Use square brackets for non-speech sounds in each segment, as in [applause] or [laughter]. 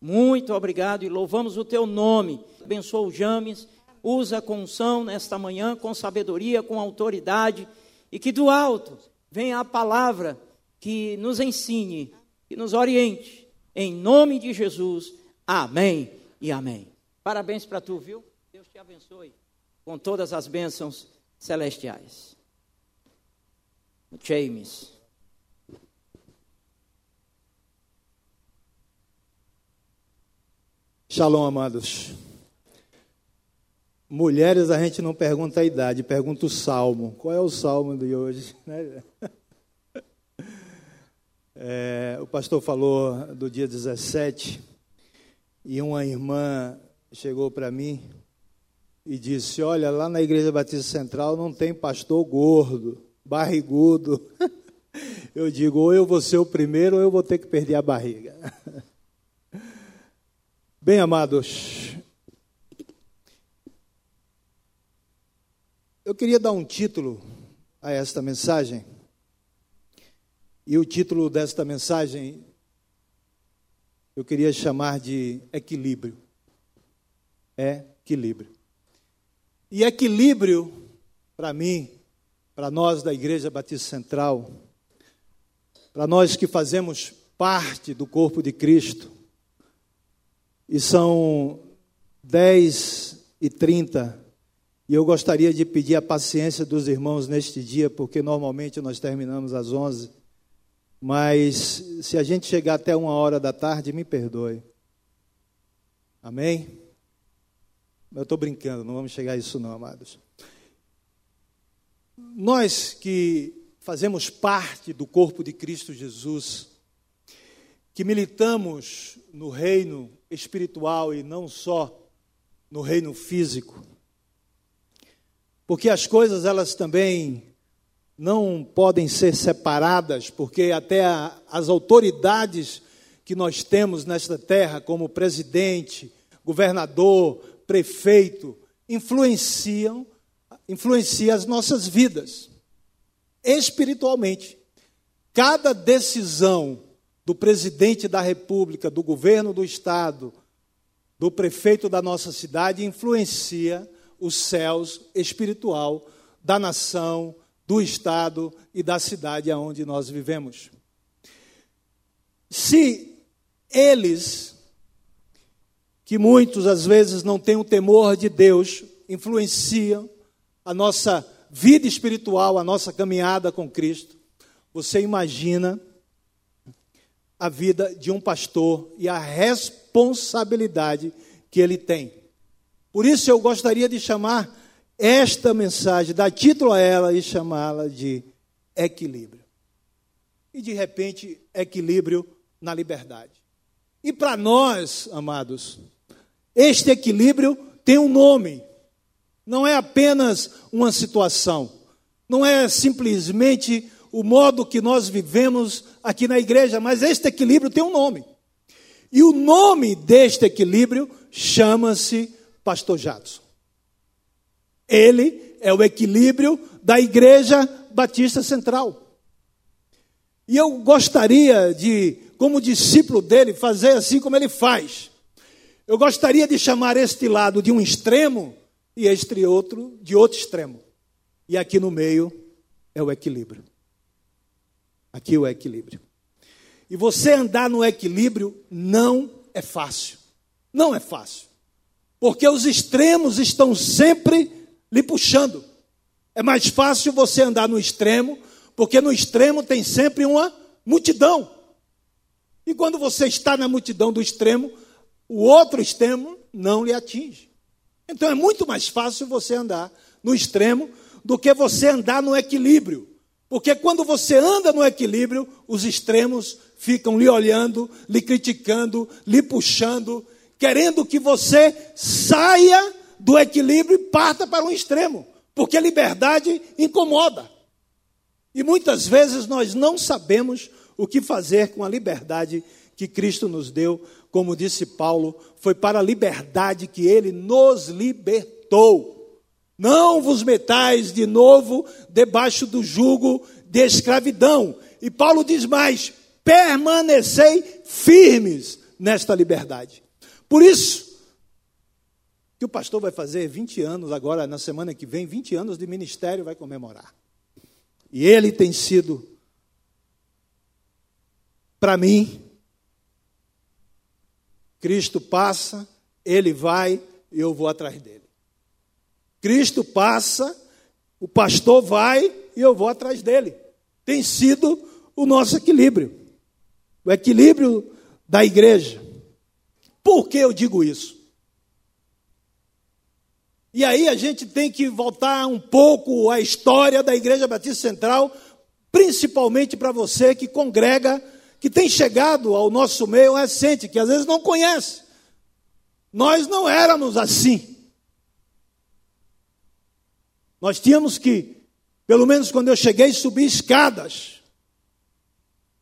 Muito obrigado e louvamos o teu nome. Abençoa o James, usa com unção nesta manhã, com sabedoria, com autoridade, e que do alto venha a palavra que nos ensine, que nos oriente. Em nome de Jesus, amém e amém. Parabéns para tu, viu? Deus te abençoe com todas as bênçãos celestiais. James. Shalom, amados. Mulheres, a gente não pergunta a idade, pergunta o salmo. Qual é o salmo de hoje? [laughs] Né? É, o pastor falou do dia 17 e uma irmã chegou para mim e disse: Olha, lá na Igreja Batista Central não tem pastor gordo, barrigudo. [laughs] Eu digo: ou eu vou ser o primeiro ou eu vou ter que perder a barriga. [laughs] Bem, amados, eu queria dar um título a esta mensagem. E o título desta mensagem eu queria chamar de equilíbrio. Equilíbrio. E equilíbrio, para mim, para nós da Igreja Batista Central, para nós que fazemos parte do corpo de Cristo, e são 10 e 30. E eu gostaria de pedir a paciência dos irmãos neste dia, porque normalmente nós terminamos às 11. Mas se a gente chegar até uma hora da tarde, me perdoe. Amém? Eu estou brincando, não vamos chegar a isso não, amados. Nós que fazemos parte do corpo de Cristo Jesus, que militamos no reino espiritual e não só no reino físico. Porque as coisas elas também não podem ser separadas, porque até as autoridades que nós temos nesta terra, como presidente, governador, prefeito, influenciam, influenciam as nossas vidas espiritualmente. Cada decisão do presidente da República, do governo do Estado, do prefeito da nossa cidade, influencia os céus espiritual da nação, do Estado e da cidade aonde nós vivemos. Se eles, que muitos às vezes não têm o temor de Deus, influenciam a nossa vida espiritual, a nossa caminhada com Cristo, você imagina a vida de um pastor e a responsabilidade que ele tem. Por isso eu gostaria de chamar esta mensagem, dar título a ela e chamá-la de equilíbrio. E de repente, equilíbrio na liberdade. E para nós, amados, este equilíbrio tem um nome. Não é apenas uma situação. Não é simplesmente o modo que nós vivemos aqui na igreja, mas este equilíbrio tem um nome. E o nome deste equilíbrio chama-se Pastor Jadson. Ele é o equilíbrio da Igreja Batista Central. E eu gostaria de, como discípulo dele, fazer assim como ele faz. Eu gostaria de chamar este lado de um extremo e este outro de outro extremo. E aqui no meio é o equilíbrio. Aqui o equilíbrio. E você andar no equilíbrio não é fácil. Não é fácil. Porque os extremos estão sempre lhe puxando. É mais fácil você andar no extremo, porque no extremo tem sempre uma multidão. E quando você está na multidão do extremo, o outro extremo não lhe atinge. Então é muito mais fácil você andar no extremo do que você andar no equilíbrio. Porque quando você anda no equilíbrio, os extremos ficam lhe olhando, lhe criticando, lhe puxando, querendo que você saia do equilíbrio e parta para um extremo, porque a liberdade incomoda. E muitas vezes nós não sabemos o que fazer com a liberdade que Cristo nos deu, como disse Paulo, foi para a liberdade que ele nos libertou. Não vos metais de novo debaixo do jugo de escravidão. E Paulo diz mais: permanecei firmes nesta liberdade. Por isso, que o pastor vai fazer 20 anos agora, na semana que vem, 20 anos de ministério vai comemorar. E ele tem sido, para mim, Cristo passa, ele vai e eu vou atrás dele. Cristo passa, o pastor vai e eu vou atrás dele. Tem sido o nosso equilíbrio, o equilíbrio da igreja. Por que eu digo isso? E aí a gente tem que voltar um pouco à história da Igreja Batista Central, principalmente para você que congrega, que tem chegado ao nosso meio recente, que às vezes não conhece. Nós não éramos assim. Nós tínhamos que, pelo menos quando eu cheguei, subir escadas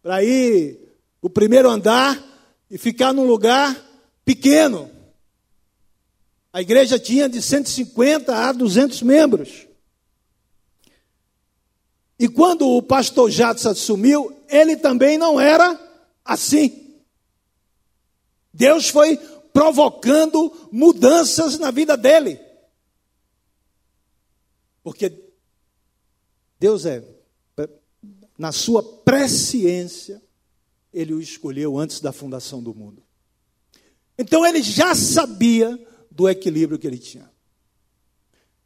para ir o primeiro andar e ficar num lugar pequeno. A igreja tinha de 150 a 200 membros. E quando o pastor Jadson assumiu, ele também não era assim. Deus foi provocando mudanças na vida dele. Porque Deus é, na sua presciência, ele o escolheu antes da fundação do mundo. Então ele já sabia do equilíbrio que ele tinha.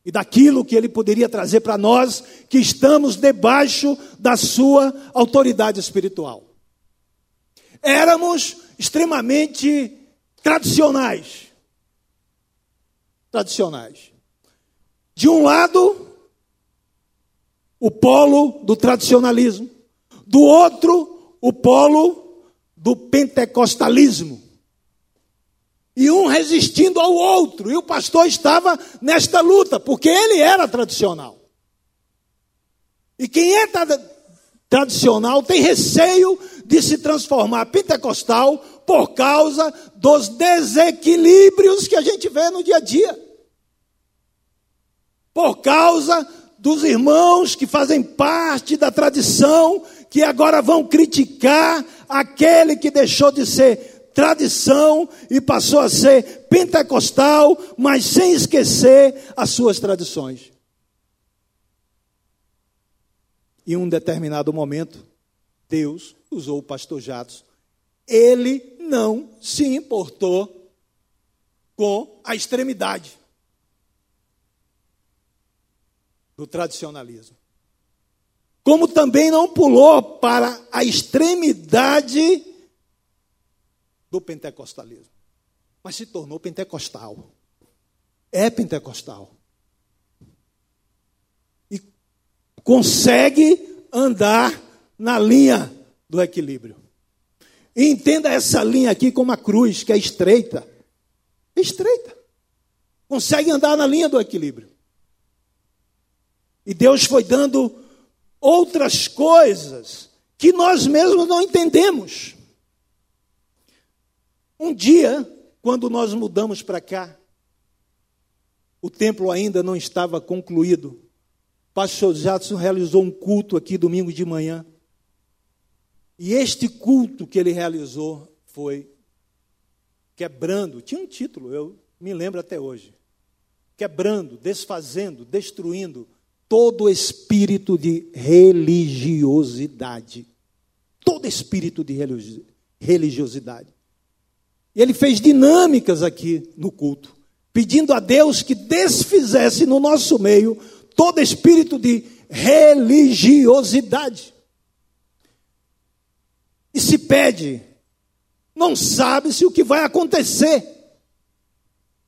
E daquilo que ele poderia trazer para nós que estamos debaixo da sua autoridade espiritual. Éramos extremamente tradicionais. Tradicionais. De um lado, o polo do tradicionalismo, do outro, o polo do pentecostalismo e um resistindo ao outro. E o pastor estava nesta luta, porque ele era tradicional. E quem é tradicional tem receio de se transformar pentecostal por causa dos desequilíbrios que a gente vê no dia a dia. Por causa dos irmãos que fazem parte da tradição, que agora vão criticar aquele que deixou de ser tradição e passou a ser pentecostal, mas sem esquecer as suas tradições. Em um determinado momento, Deus usou o pastor Jatos. Ele não se importou com a extremidade do tradicionalismo. Como também não pulou para a extremidade do pentecostalismo, mas se tornou pentecostal. É pentecostal. E consegue andar na linha do equilíbrio. E entenda essa linha aqui como a cruz, que é estreita. É estreita. Consegue andar na linha do equilíbrio. E Deus foi dando outras coisas que nós mesmos não entendemos. Um dia, quando nós mudamos para cá, o templo ainda não estava concluído. Pastor Jadson realizou um culto aqui domingo de manhã. E este culto que ele realizou foi quebrando, tinha um título, eu me lembro até hoje. Quebrando, desfazendo, destruindo todo espírito de religiosidade. Todo espírito de religiosidade. Ele fez dinâmicas aqui no culto, pedindo a Deus que desfizesse no nosso meio todo espírito de religiosidade. E se pede, não sabe-se o que vai acontecer.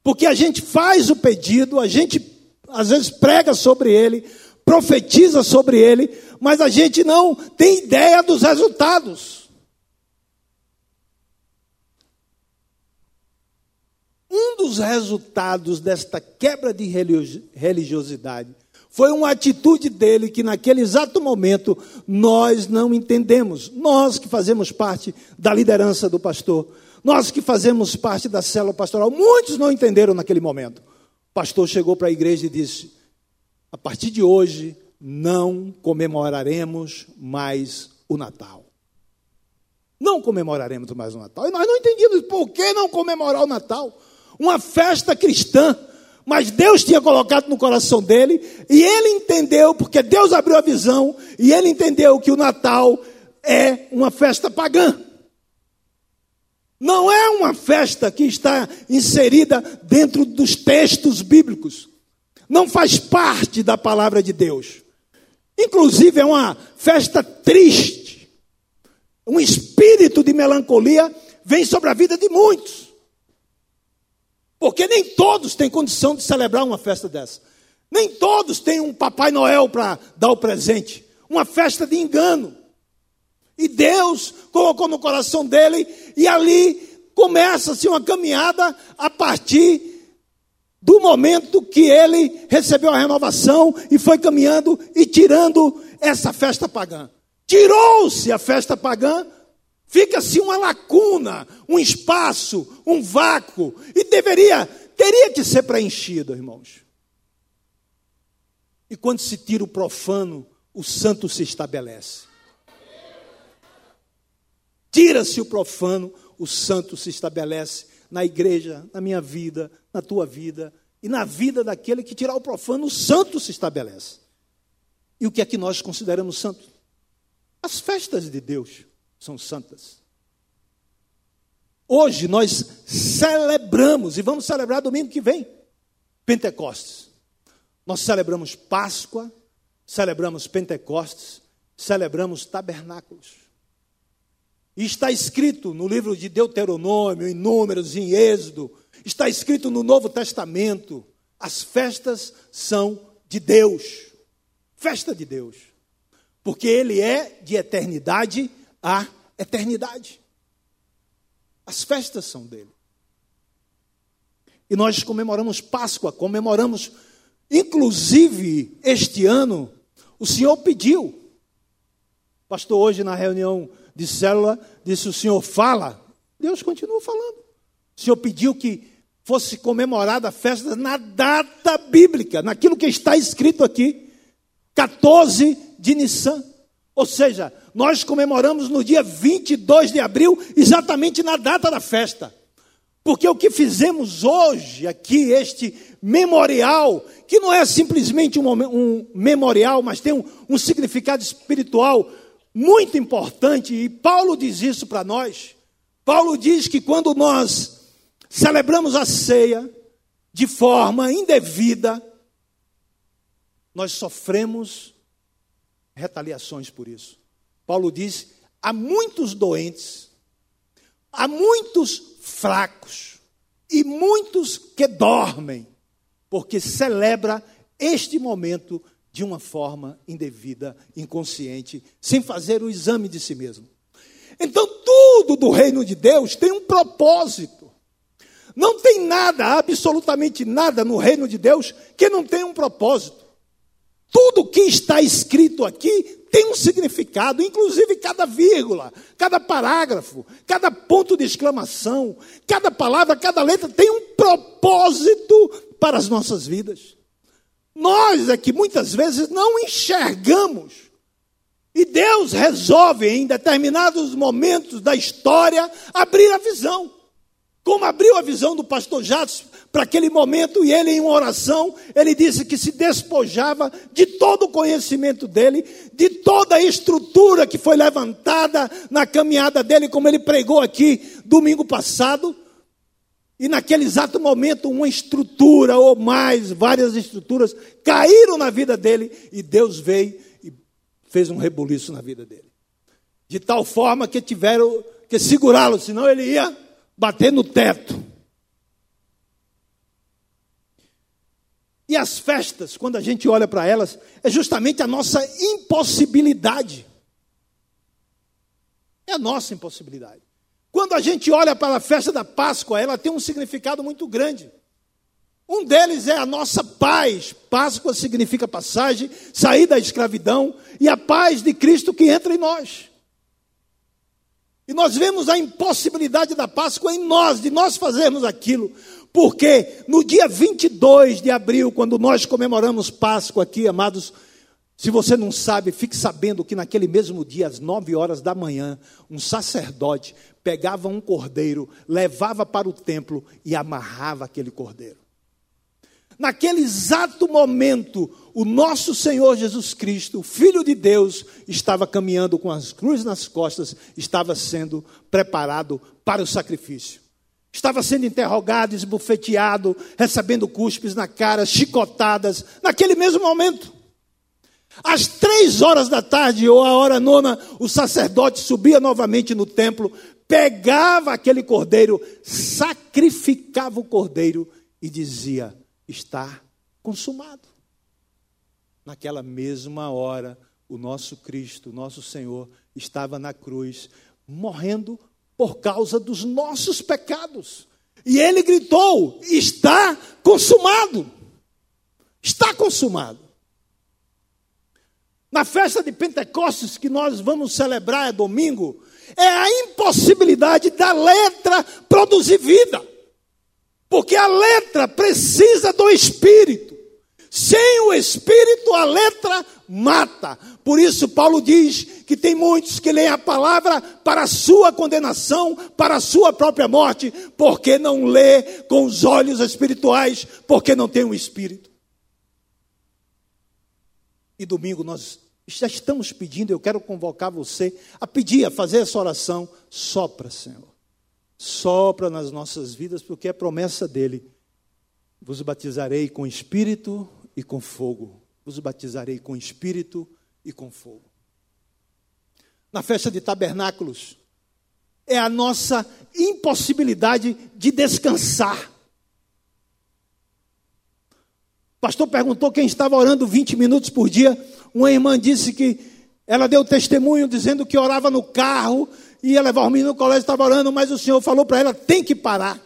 Porque a gente faz o pedido, a gente às vezes prega sobre ele, profetiza sobre ele, mas a gente não tem ideia dos resultados. Um dos resultados desta quebra de religiosidade foi uma atitude dele que, naquele exato momento, nós não entendemos. Nós que fazemos parte da liderança do pastor, nós que fazemos parte da célula pastoral, muitos não entenderam naquele momento. Pastor chegou para a igreja e disse: a partir de hoje, não comemoraremos mais o Natal. não comemoraremos mais o Natal. E nós não entendíamos por que não comemorar o Natal. Uma festa cristã. Mas Deus tinha colocado no coração dele, e ele entendeu, porque Deus abriu a visão, e ele entendeu que o Natal é uma festa pagã. Não é uma festa que está inserida dentro dos textos bíblicos. Não faz parte da palavra de Deus. Inclusive, é uma festa triste. Um espírito de melancolia vem sobre a vida de muitos. Porque nem todos têm condição de celebrar uma festa dessa. Nem todos têm um Papai Noel para dar o presente. Uma festa de engano. E Deus colocou no coração dele, e ali começa-se uma caminhada a partir do momento que ele recebeu a renovação e foi caminhando e tirando essa festa pagã. Tirou-se a festa pagã, fica-se uma lacuna, um espaço, um vácuo, e deveria, teria que ser preenchido, irmãos. E quando se tira o profano, o santo se estabelece. Tira-se o profano, o santo se estabelece na igreja, na minha vida, na tua vida e na vida daquele que tirar o profano, o santo se estabelece. E o que é que nós consideramos santo? As festas de Deus são santas. Hoje nós celebramos, e vamos celebrar domingo que vem, Pentecostes. Nós celebramos Páscoa, celebramos Pentecostes, celebramos tabernáculos. Está escrito no livro de Deuteronômio, em Números, em Êxodo, está escrito no Novo Testamento: as festas são de Deus. Festa de Deus. Porque Ele é de eternidade a eternidade. As festas são dele. E nós comemoramos Páscoa, comemoramos, inclusive este ano, o Senhor pediu. Pastor, hoje na reunião de célula, disse: O Senhor fala. Deus continua falando. O Senhor pediu que fosse comemorada a festa na data bíblica, naquilo que está escrito aqui, 14 de Nissan. Ou seja, nós comemoramos no dia 22 de abril, exatamente na data da festa. Porque o que fizemos hoje aqui, este memorial, que não é simplesmente um, um memorial, mas tem um, um significado espiritual muito importante, e Paulo diz isso para nós. Paulo diz que quando nós celebramos a ceia de forma indevida, nós sofremos retaliações por isso. Paulo diz: há muitos doentes, há muitos fracos e muitos que dormem, porque celebra este momento de uma forma indevida, inconsciente, sem fazer o exame de si mesmo. Então, tudo do reino de Deus tem um propósito. Não tem nada, absolutamente nada no reino de Deus que não tenha um propósito. Tudo que está escrito aqui tem um significado, inclusive cada vírgula, cada parágrafo, cada ponto de exclamação, cada palavra, cada letra tem um propósito para as nossas vidas. Nós é que muitas vezes não enxergamos. E Deus resolve, em determinados momentos da história, abrir a visão. Como abriu a visão do pastor Jatos para aquele momento, e ele, em uma oração, ele disse que se despojava de todo o conhecimento dele, de toda a estrutura que foi levantada na caminhada dele, como ele pregou aqui domingo passado. E naquele exato momento, uma estrutura ou mais, várias estruturas, caíram na vida dele e Deus veio e fez um rebuliço na vida dele. De tal forma que tiveram que segurá-lo, senão ele ia bater no teto. E as festas, quando a gente olha para elas, é justamente a nossa impossibilidade. É a nossa impossibilidade. Quando a gente olha para a festa da Páscoa, ela tem um significado muito grande. Um deles é a nossa paz. Páscoa significa passagem, sair da escravidão e a paz de Cristo que entra em nós. E nós vemos a impossibilidade da Páscoa em nós, de nós fazermos aquilo. Porque no dia 22 de abril, quando nós comemoramos Páscoa aqui, amados, Se você não sabe, fique sabendo que naquele mesmo dia, às nove horas da manhã, um sacerdote pegava um cordeiro, levava para o templo e amarrava aquele cordeiro. Naquele exato momento, o nosso Senhor Jesus Cristo, Filho de Deus, estava caminhando com as cruzes nas costas, estava sendo preparado para o sacrifício. Estava sendo interrogado, esbufeteado, recebendo cuspes na cara, chicotadas, naquele mesmo momento. Às três horas da tarde, ou a hora nona, o sacerdote subia novamente no templo, pegava aquele cordeiro, sacrificava o cordeiro e dizia: está consumado. Naquela mesma hora, o nosso Cristo, o nosso Senhor, estava na cruz, morrendo por causa dos nossos pecados. E ele gritou: Está consumado. Está consumado. Na festa de Pentecostes que nós vamos celebrar é domingo, é a impossibilidade da letra produzir vida. Porque a letra precisa do espírito. Sem o espírito, a letra mata. Por isso, Paulo diz que tem muitos que leem a palavra para a sua condenação, para a sua própria morte, porque não lê com os olhos espirituais, porque não tem o espírito. E domingo nós já estamos pedindo, eu quero convocar você a pedir, a fazer essa oração. Sopra, Senhor sopra nas nossas vidas, porque é promessa dele. Vos batizarei com espírito e com fogo. Vos batizarei com espírito e com fogo. Na festa de tabernáculos, é a nossa impossibilidade de descansar. Pastor perguntou quem estava orando 20 minutos por dia. Uma irmã disse que ela deu testemunho dizendo que orava no carro, ia levar o menino no colégio, estava orando, mas o Senhor falou para ela: tem que parar.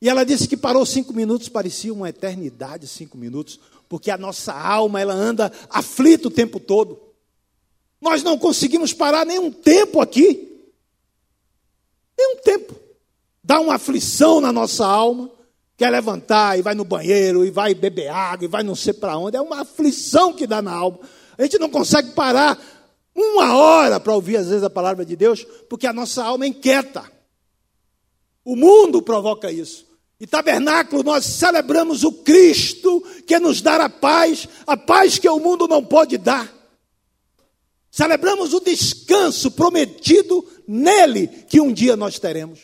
E ela disse que parou cinco minutos, parecia uma eternidade, cinco minutos, porque a nossa alma ela anda aflita o tempo todo. Nós não conseguimos parar nem um tempo aqui. Nem um tempo. Dá uma aflição na nossa alma, quer levantar e vai no banheiro, e vai beber água, e vai não sei para onde. É uma aflição que dá na alma. A gente não consegue parar uma hora para ouvir às vezes a palavra de Deus, porque a nossa alma é inquieta. O mundo provoca isso. E tabernáculo nós celebramos o Cristo que nos dá a paz, a paz que o mundo não pode dar. Celebramos o descanso prometido nele que um dia nós teremos.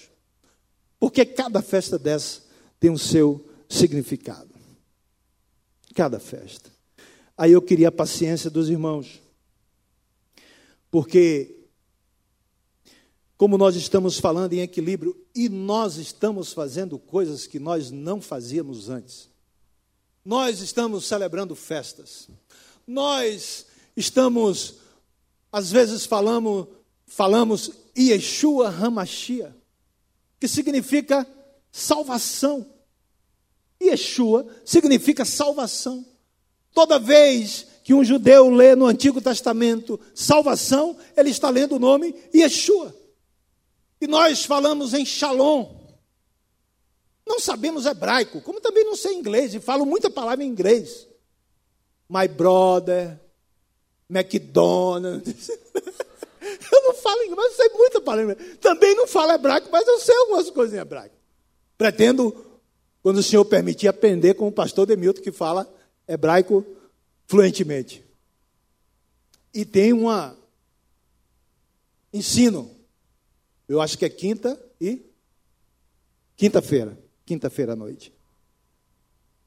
Porque cada festa dessa tem o seu significado. Cada festa. Aí eu queria a paciência dos irmãos. Porque, como nós estamos falando em equilíbrio, e nós estamos fazendo coisas que nós não fazíamos antes. Nós estamos celebrando festas. Nós estamos, às vezes falamos, falamos Yeshua Hamashia, que significa salvação. Yeshua significa salvação. Toda vez que um judeu lê no Antigo Testamento salvação, ele está lendo o nome Yeshua. E nós falamos em Shalom. Não sabemos hebraico, como também não sei inglês, e falo muita palavra em inglês. My brother, McDonald's. [laughs] eu não falo inglês, mas eu sei muita palavra. Também não falo hebraico, mas eu sei algumas coisas em hebraico. Pretendo, quando o Senhor permitir, aprender com o pastor Demilton, que fala hebraico fluentemente. E tem uma ensino. Eu acho que é quinta e quinta-feira, quinta-feira à noite.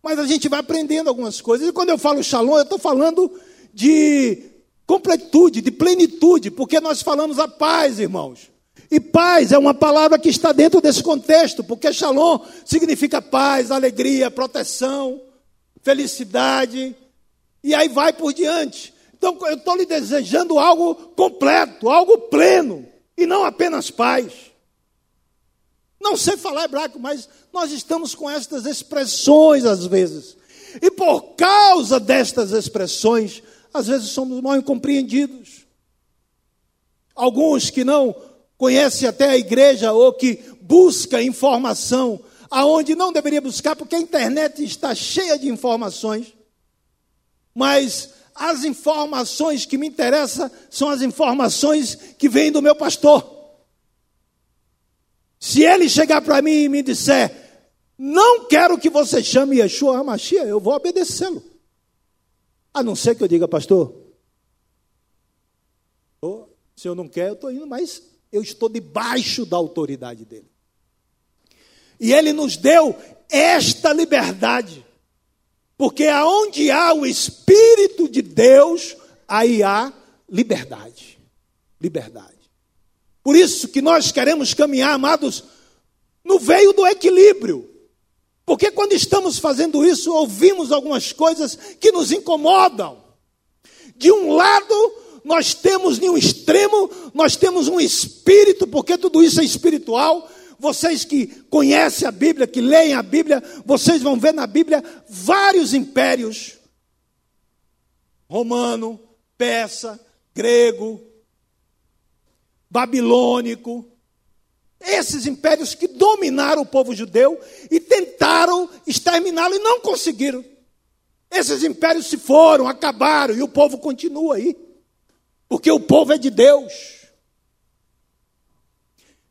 Mas a gente vai aprendendo algumas coisas. E quando eu falo shalom, eu estou falando de completude, de plenitude, porque nós falamos a paz, irmãos. E paz é uma palavra que está dentro desse contexto, porque shalom significa paz, alegria, proteção, felicidade, e aí vai por diante. Então eu estou lhe desejando algo completo, algo pleno, e não apenas paz. Não sei falar hebraico, mas nós estamos com estas expressões às vezes. E por causa destas expressões, às vezes somos mal incompreendidos. Alguns que não conhecem até a igreja ou que busca informação aonde não deveria buscar, porque a internet está cheia de informações mas as informações que me interessam são as informações que vêm do meu pastor. Se ele chegar para mim e me disser, não quero que você chame Yeshua Hamashia, eu vou obedecê-lo. A não ser que eu diga, pastor, o senhor não quer, eu estou indo, mas eu estou debaixo da autoridade dele. E ele nos deu esta liberdade. Porque aonde há o Espírito de Deus, aí há liberdade. Liberdade. Por isso que nós queremos caminhar, amados, no veio do equilíbrio. Porque quando estamos fazendo isso, ouvimos algumas coisas que nos incomodam. De um lado, nós temos em um extremo, nós temos um espírito, porque tudo isso é espiritual, vocês que conhecem a Bíblia, que leem a Bíblia, vocês vão ver na Bíblia vários impérios: romano, persa, grego, babilônico. Esses impérios que dominaram o povo judeu e tentaram exterminá-lo e não conseguiram. Esses impérios se foram, acabaram e o povo continua aí. Porque o povo é de Deus.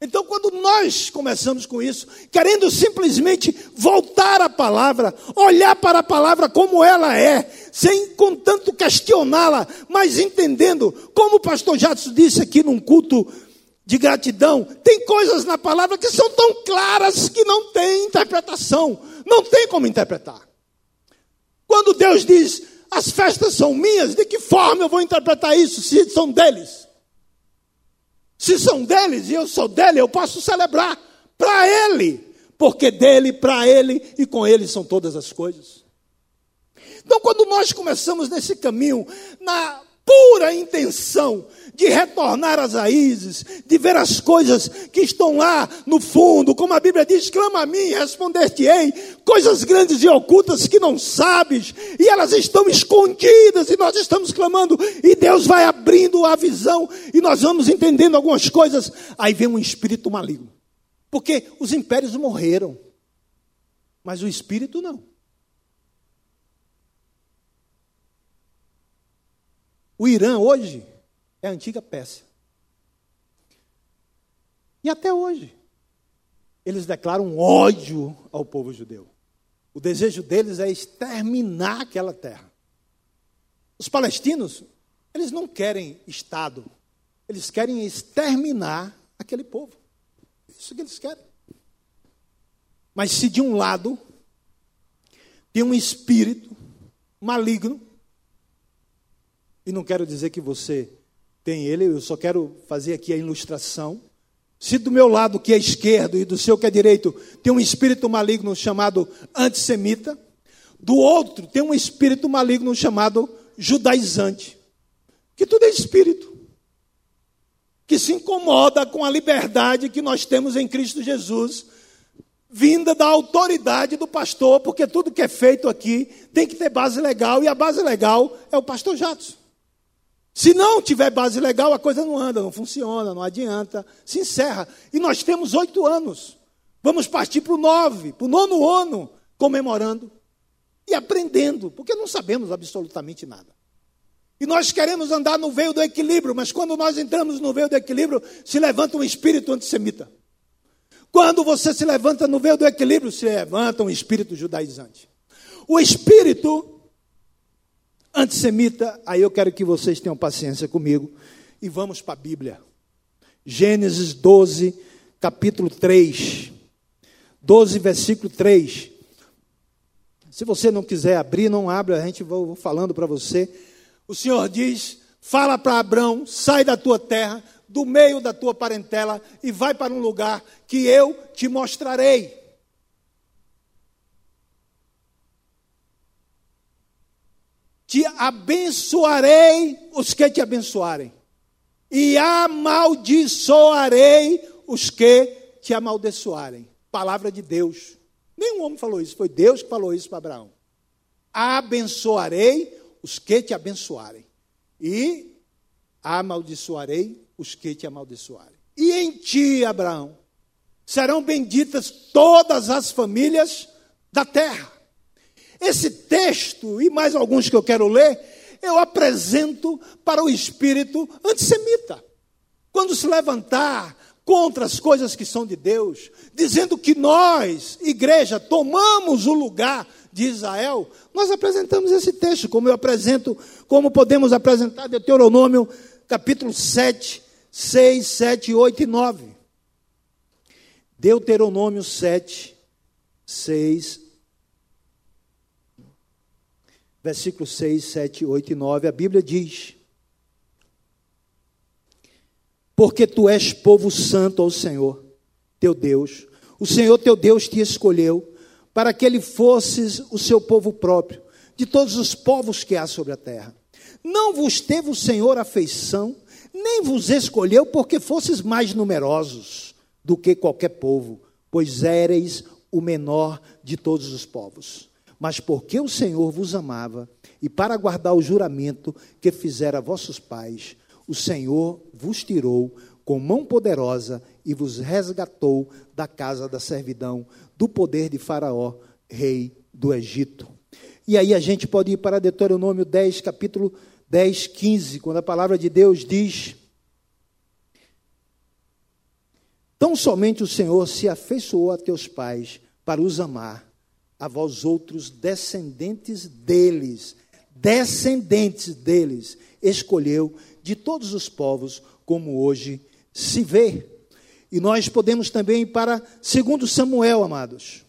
Então, quando nós começamos com isso, querendo simplesmente voltar à palavra, olhar para a palavra como ela é, sem contanto questioná-la, mas entendendo, como o pastor Jadson disse aqui num culto de gratidão, tem coisas na palavra que são tão claras que não tem interpretação, não tem como interpretar. Quando Deus diz, as festas são minhas, de que forma eu vou interpretar isso se são deles? Se são deles e eu sou dele, eu posso celebrar para ele, porque dele, para ele e com ele são todas as coisas. Então, quando nós começamos nesse caminho, na pura intenção de retornar às raízes, de ver as coisas que estão lá no fundo, como a Bíblia diz: clama a mim, responder-te-ei, coisas grandes e ocultas que não sabes, e elas estão escondidas, e nós estamos clamando, e Deus vai abrindo a visão, e nós vamos entendendo algumas coisas. Aí vem um espírito maligno, porque os impérios morreram, mas o espírito não. O Irã hoje é a antiga Pérsia. E até hoje, eles declaram ódio ao povo judeu. O desejo deles é exterminar aquela terra. Os palestinos, eles não querem Estado, eles querem exterminar aquele povo. Isso que eles querem. Mas se de um lado tem um espírito maligno e não quero dizer que você tem ele, eu só quero fazer aqui a ilustração. Se do meu lado, que é esquerdo, e do seu, que é direito, tem um espírito maligno chamado antissemita, do outro tem um espírito maligno chamado judaizante, que tudo é espírito, que se incomoda com a liberdade que nós temos em Cristo Jesus, vinda da autoridade do pastor, porque tudo que é feito aqui tem que ter base legal, e a base legal é o pastor Jadson. Se não tiver base legal, a coisa não anda, não funciona, não adianta, se encerra. E nós temos oito anos. Vamos partir para o nove, para o nono ano, comemorando e aprendendo, porque não sabemos absolutamente nada. E nós queremos andar no veio do equilíbrio, mas quando nós entramos no veio do equilíbrio, se levanta um espírito antissemita. Quando você se levanta no veio do equilíbrio, se levanta um espírito judaizante. O espírito antissemita, aí eu quero que vocês tenham paciência comigo e vamos para a Bíblia. Gênesis 12, capítulo 3. 12, versículo 3. Se você não quiser abrir, não abre, a gente vai falando para você. O Senhor diz: fala para Abraão, sai da tua terra, do meio da tua parentela e vai para um lugar que eu te mostrarei. Te abençoarei os que te abençoarem, e amaldiçoarei os que te amaldiçoarem. Palavra de Deus. Nenhum homem falou isso, foi Deus que falou isso para Abraão. Abençoarei os que te abençoarem, e amaldiçoarei os que te amaldiçoarem. E em ti, Abraão, serão benditas todas as famílias da terra. Esse texto, e mais alguns que eu quero ler, eu apresento para o espírito antissemita. Quando se levantar contra as coisas que são de Deus, dizendo que nós, igreja, tomamos o lugar de Israel, nós apresentamos esse texto, como eu apresento, como podemos apresentar Deuteronômio capítulo 7, 6, 7, 8 e 9. Deuteronômio 7, 6, versículos 6, 7, 8 e 9, a Bíblia diz: Porque tu és povo santo ao Senhor, teu Deus. O Senhor teu Deus te escolheu para que ele fosses o seu povo próprio, de todos os povos que há sobre a terra. Não vos teve o Senhor afeição, nem vos escolheu porque fosses mais numerosos do que qualquer povo, pois éreis o menor de todos os povos. Mas porque o Senhor vos amava, e para guardar o juramento que fizera a vossos pais, o Senhor vos tirou com mão poderosa e vos resgatou da casa da servidão, do poder de Faraó, rei do Egito. E aí a gente pode ir para Deuteronômio 10, capítulo 10, 15, quando a palavra de Deus diz: Tão somente o Senhor se afeiçoou a teus pais para os amar, a vós outros descendentes deles, descendentes deles, escolheu de todos os povos, como hoje se vê. E nós podemos também ir para segundo Samuel, amados.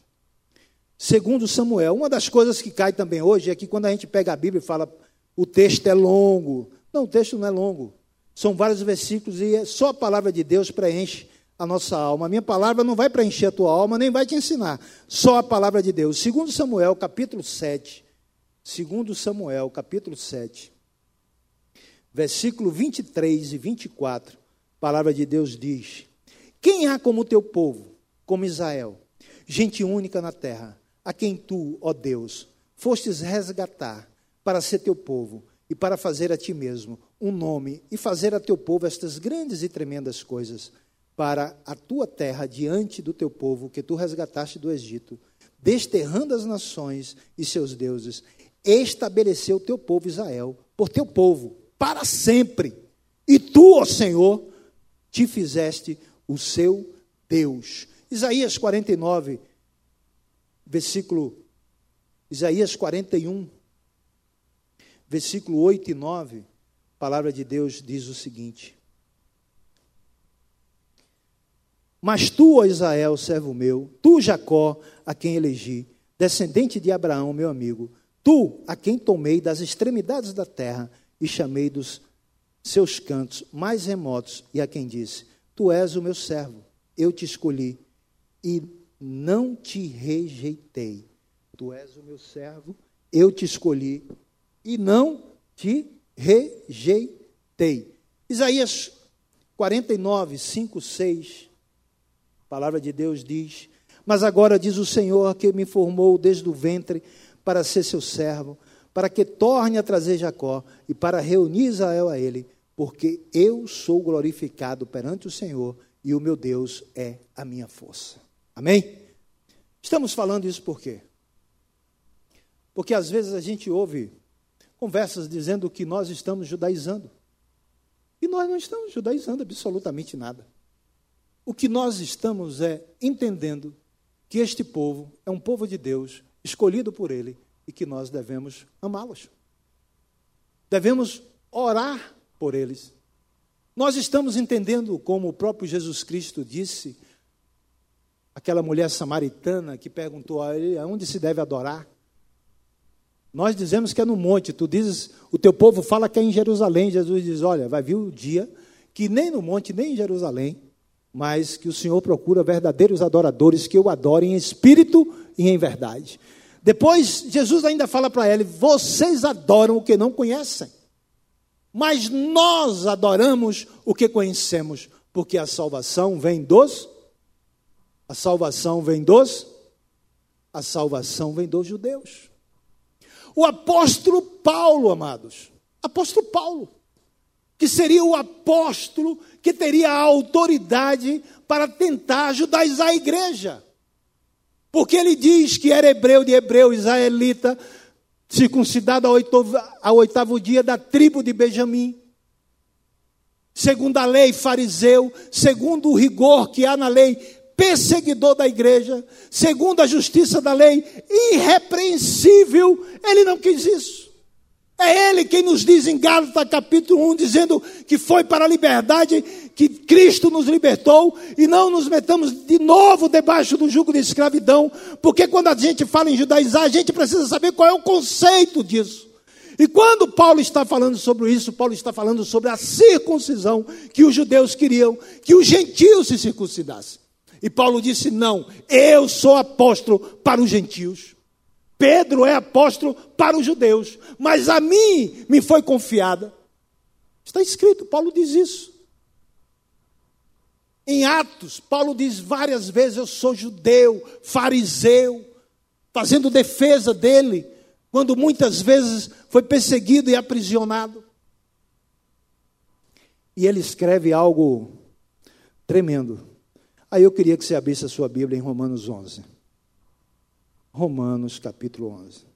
Segundo Samuel, uma das coisas que cai também hoje é que quando a gente pega a Bíblia e fala o texto é longo. Não, o texto não é longo. São vários versículos e é só a palavra de Deus preenche a nossa alma. A minha palavra não vai preencher a tua alma, nem vai te ensinar. Só a palavra de Deus. Segundo Samuel, capítulo 7. Segundo Samuel, capítulo 7. Versículo 23 e 24. A palavra de Deus diz: quem há como teu povo, como Israel, gente única na terra, a quem tu, ó Deus, fostes resgatar para ser teu povo e para fazer a ti mesmo um nome e fazer a teu povo estas grandes e tremendas coisas para a tua terra diante do teu povo que tu resgataste do Egito, desterrando as nações e seus deuses, estabeleceu o teu povo Israel por teu povo para sempre. E tu, ó Senhor, te fizeste o seu Deus. Isaías 49, versículo Isaías 41, versículo 8 e 9, a palavra de Deus diz o seguinte: Mas tu, ó Israel, servo meu, tu, Jacó, a quem elegi, descendente de Abraão, meu amigo, tu, a quem tomei das extremidades da terra e chamei dos seus cantos mais remotos, e a quem disse: Tu és o meu servo, eu te escolhi e não te rejeitei. Tu és o meu servo, eu te escolhi e não te rejeitei. Isaías 49, 5, 6, a palavra de Deus diz: Mas agora diz o Senhor que me formou desde o ventre para ser seu servo, para que torne a trazer Jacó e para reunir Israel a ele porque eu sou glorificado perante o Senhor e o meu Deus é a minha força. Amém? Estamos falando isso por quê? Porque às vezes a gente ouve conversas dizendo que nós estamos judaizando. E nós não estamos judaizando absolutamente nada. O que nós estamos é entendendo que este povo é um povo de Deus, escolhido por Ele, e que nós devemos amá-los. Devemos orar por eles. Nós estamos entendendo, como o próprio Jesus Cristo disse, aquela mulher samaritana que perguntou a ele aonde se deve adorar. Nós dizemos que é no monte, tu dizes, o teu povo fala que é em Jerusalém. Jesus diz: Olha, vai vir o dia que nem no monte, nem em Jerusalém, mas que o Senhor procura verdadeiros adoradores que o adorem em espírito e em verdade. Depois, Jesus ainda fala para ele: Vocês adoram o que não conhecem. Mas nós adoramos o que conhecemos, porque a salvação vem dos a salvação vem dos a salvação vem dos judeus. O apóstolo Paulo, amados, apóstolo Paulo, que seria o apóstolo que teria a autoridade para tentar judaizar a igreja. Porque ele diz que era hebreu de hebreu, israelita, circuncidado ao oitavo, ao oitavo dia da tribo de Benjamim. Segundo a lei, fariseu, segundo o rigor que há na lei, perseguidor da igreja, segundo a justiça da lei, irrepreensível, ele não quis isso. É ele quem nos diz em Gálatas capítulo 1, dizendo que foi para a liberdade que Cristo nos libertou e não nos metamos de novo debaixo do jugo de escravidão, porque quando a gente fala em judaizar, a gente precisa saber qual é o conceito disso. E quando Paulo está falando sobre isso, Paulo está falando sobre a circuncisão que os judeus queriam, que os gentios se circuncidassem. E Paulo disse: Não, eu sou apóstolo para os gentios. Pedro é apóstolo para os judeus, mas a mim me foi confiada. Está escrito, Paulo diz isso. Em Atos, Paulo diz várias vezes: Eu sou judeu, fariseu, fazendo defesa dele, quando muitas vezes foi perseguido e aprisionado. E ele escreve algo tremendo. Aí eu queria que você abrisse a sua Bíblia em Romanos 11. Romanos capítulo 11.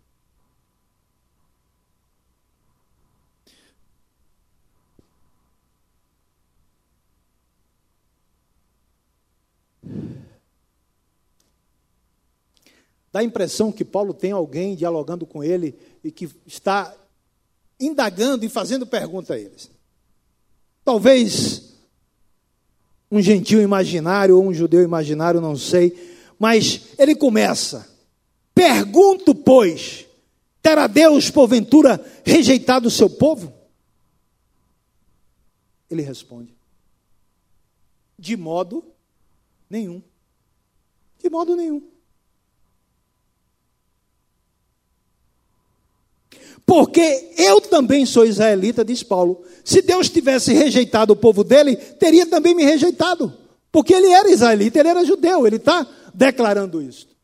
Dá a impressão que Paulo tem alguém dialogando com ele e que está indagando e fazendo pergunta a eles. Talvez um gentil imaginário ou um judeu imaginário, não sei, mas ele começa: Pergunto, pois, terá Deus porventura rejeitado o seu povo? Ele responde: De modo nenhum. De modo nenhum. Porque eu também sou israelita, diz Paulo. Se Deus tivesse rejeitado o povo dele, teria também me rejeitado. Porque ele era israelita, ele era judeu, ele está declarando isso.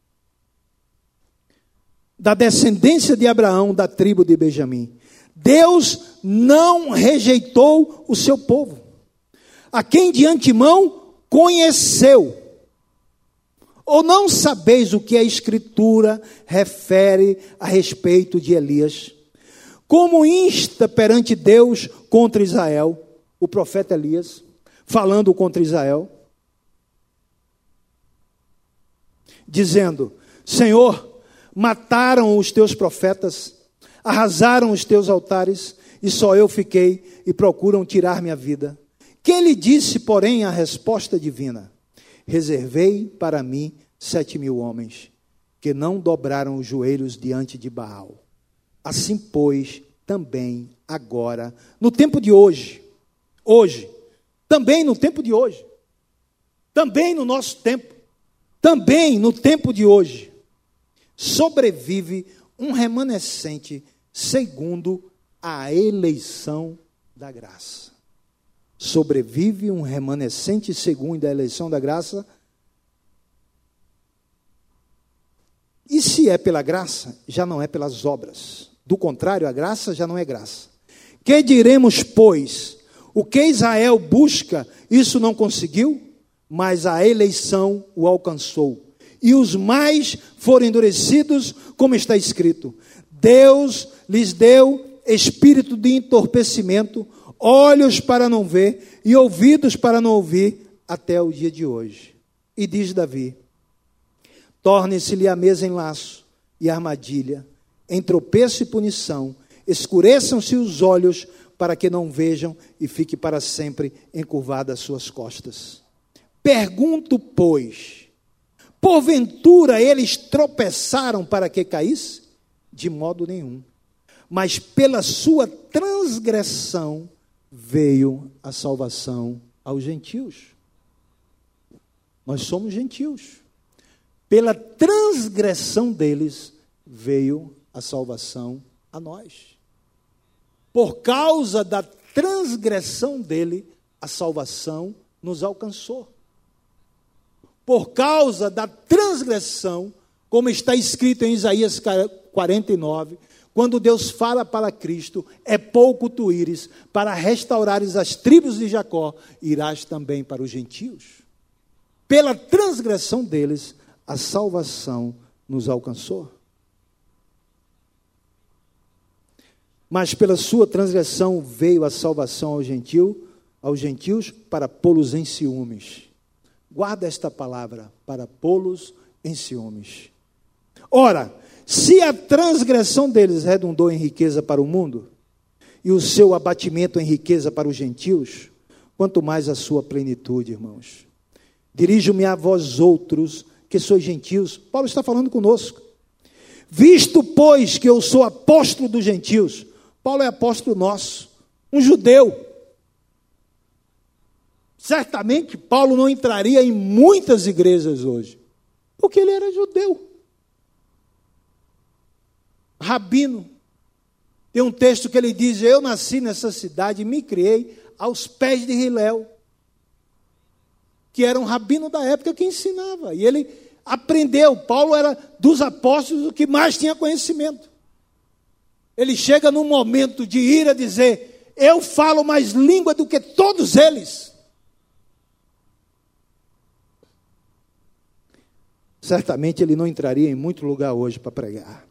Da descendência de Abraão, da tribo de Benjamim. Deus não rejeitou o seu povo, a quem de antemão conheceu. Ou não sabeis o que a Escritura refere a respeito de Elias? Como insta perante Deus contra Israel, o profeta Elias, falando contra Israel, dizendo: Senhor, mataram os teus profetas, arrasaram os teus altares, e só eu fiquei e procuram tirar minha vida. Que ele disse, porém, a resposta divina: Reservei para mim sete mil homens, que não dobraram os joelhos diante de Baal. Assim, pois, também agora, no tempo de hoje, hoje, também no tempo de hoje, também no nosso tempo, também no tempo de hoje, sobrevive um remanescente segundo a eleição da graça. Sobrevive um remanescente segundo a eleição da graça. E se é pela graça, já não é pelas obras. Do contrário, a graça já não é graça. Que diremos, pois? O que Israel busca, isso não conseguiu, mas a eleição o alcançou. E os mais foram endurecidos, como está escrito: Deus lhes deu espírito de entorpecimento, olhos para não ver e ouvidos para não ouvir, até o dia de hoje. E diz Davi: Torne-se-lhe a mesa em laço e armadilha, em tropeço e punição, escureçam-se os olhos para que não vejam e fique para sempre encurvada as suas costas. Pergunto, pois, porventura eles tropeçaram para que caísse? De modo nenhum. Mas pela sua transgressão veio a salvação aos gentios. Nós somos gentios. Pela transgressão deles veio a salvação a nós. Por causa da transgressão dele, a salvação nos alcançou. Por causa da transgressão, como está escrito em Isaías 49, quando Deus fala para Cristo, é pouco tu ires para restaurares as tribos de Jacó, irás também para os gentios. Pela transgressão deles, a salvação nos alcançou. mas pela sua transgressão veio a salvação ao gentil, aos gentios para pô-los em ciúmes. Guarda esta palavra, para pô-los em ciúmes. Ora, se a transgressão deles redundou em riqueza para o mundo, e o seu abatimento em riqueza para os gentios, quanto mais a sua plenitude, irmãos. Dirijo-me a vós outros, que sois gentios. Paulo está falando conosco. Visto, pois, que eu sou apóstolo dos gentios, Paulo é apóstolo nosso, um judeu. Certamente Paulo não entraria em muitas igrejas hoje, porque ele era judeu. Rabino. Tem um texto que ele diz: Eu nasci nessa cidade e me criei aos pés de Hilel, que era um rabino da época que ensinava. E ele aprendeu. Paulo era dos apóstolos o que mais tinha conhecimento. Ele chega num momento de ira dizer: Eu falo mais língua do que todos eles. Certamente ele não entraria em muito lugar hoje para pregar.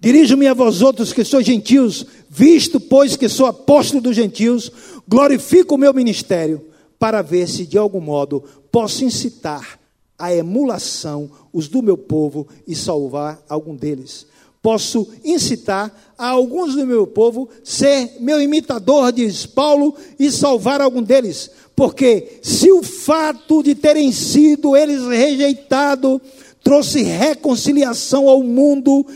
Dirijo-me a vós outros que sois gentios, visto, pois, que sou apóstolo dos gentios, glorifico o meu ministério, para ver se de algum modo posso incitar a emulação os do meu povo e salvar algum deles. Posso incitar a alguns do meu povo ser meu imitador, diz Paulo, e salvar algum deles. Porque se o fato de terem sido eles rejeitados trouxe reconciliação ao mundo,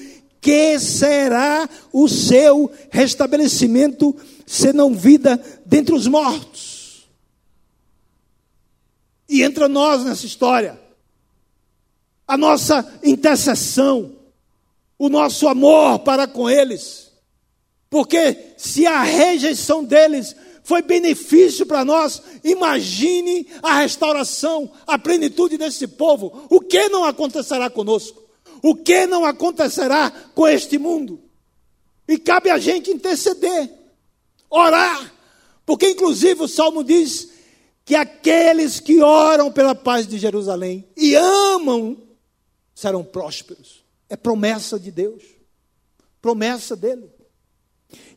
que será o seu restabelecimento, senão vida dentre os mortos? E entra nós nessa história a nossa intercessão, o nosso amor para com eles. Porque se a rejeição deles foi benefício para nós, imagine a restauração, a plenitude desse povo. O que não acontecerá conosco? O que não acontecerá com este mundo? E cabe a gente interceder, orar, porque inclusive o salmo diz que aqueles que oram pela paz de Jerusalém e amam serão prósperos. É promessa de Deus. Promessa dele.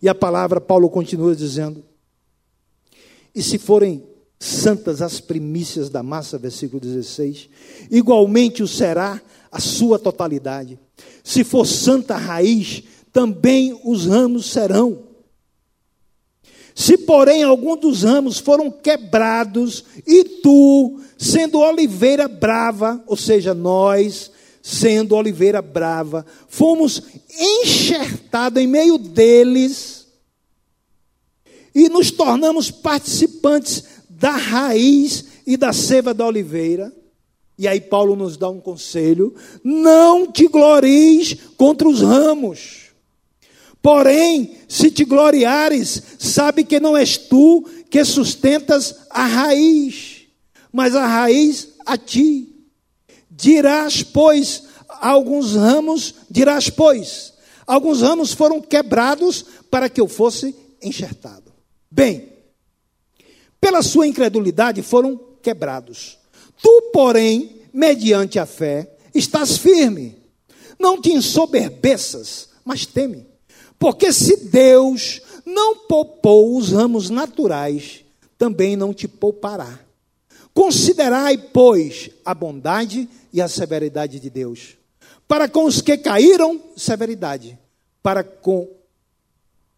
E a palavra, Paulo continua dizendo: E se forem santas as primícias da massa, versículo 16, igualmente o será a sua totalidade. Se for santa a raiz, também os ramos serão. Se, porém, algum dos ramos foram quebrados, e tu, sendo oliveira brava, ou seja, nós, sendo oliveira brava, fomos enxertados em meio deles e nos tornamos participantes da raiz e da seiva da oliveira. E aí Paulo nos dá um conselho: não te glories contra os ramos. Porém, se te gloriares, sabe que não és tu que sustentas a raiz, mas a raiz a ti. Dirás, pois, alguns ramos, dirás, pois, alguns ramos foram quebrados para que eu fosse enxertado. Bem, pela sua incredulidade foram quebrados. Tu, porém, mediante a fé, estás firme. Não te ensoberbeças, mas teme. Porque se Deus não poupou os ramos naturais, também não te poupará. Considerai, pois, a bondade e a severidade de Deus. Para com os que caíram, severidade. Para com,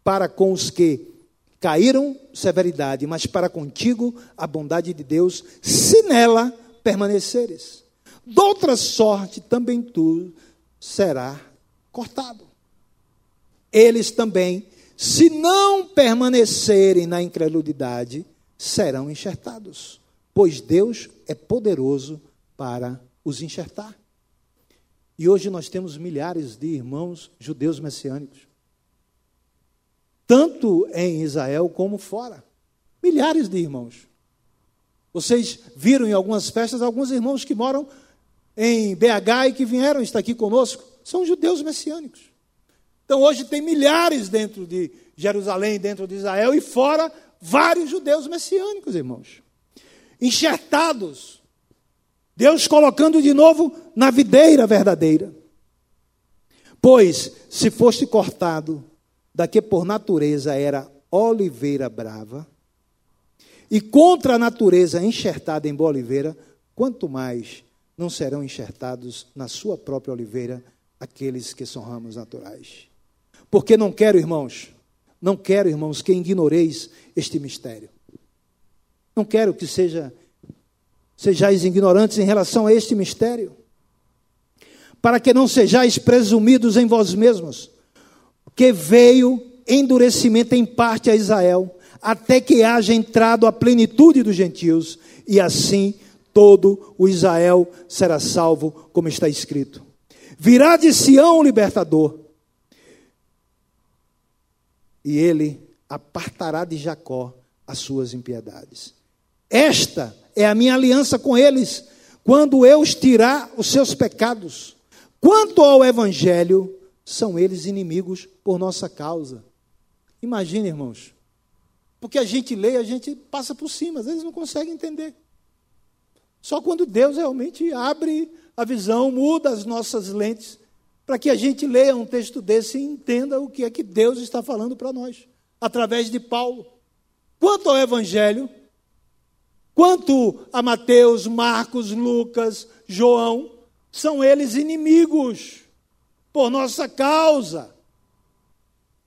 para com os que caíram, severidade. Mas para contigo, a bondade de Deus, se nela permaneceres. Doutra sorte, também tu será cortado. Eles também, se não permanecerem na incredulidade, serão enxertados, pois Deus é poderoso para os enxertar. E hoje nós temos milhares de irmãos judeus messiânicos, tanto em Israel como fora. Milhares de irmãos. Vocês viram em algumas festas alguns irmãos que moram em BH e que vieram estar aqui conosco, são judeus messiânicos. Então hoje tem milhares dentro de Jerusalém, dentro de Israel e fora vários judeus messiânicos, irmãos. Enxertados Deus colocando de novo na videira verdadeira. Pois, se foste cortado da que por natureza era oliveira brava, e contra a natureza enxertada em boa oliveira, quanto mais não serão enxertados na sua própria oliveira aqueles que são ramos naturais. Porque não quero, irmãos, não quero, irmãos, que ignoreis este mistério. Não quero que seja sejais ignorantes em relação a este mistério, para que não sejais presumidos em vós mesmos, que veio endurecimento em parte a Israel, até que haja entrado a plenitude dos gentios, e assim todo o Israel será salvo, como está escrito. Virá de Sião o libertador, e ele apartará de Jacó as suas impiedades. Esta é a minha aliança com eles, quando eu os tirar os seus pecados. Quanto ao evangelho, são eles inimigos por nossa causa. Imagine, irmãos, porque a gente lê, a gente passa por cima, às vezes não consegue entender. Só quando Deus realmente abre a visão, muda as nossas lentes, para que a gente leia um texto desse e entenda o que é que Deus está falando para nós, através de Paulo. Quanto ao Evangelho, quanto a Mateus, Marcos, Lucas, João, são eles inimigos por nossa causa.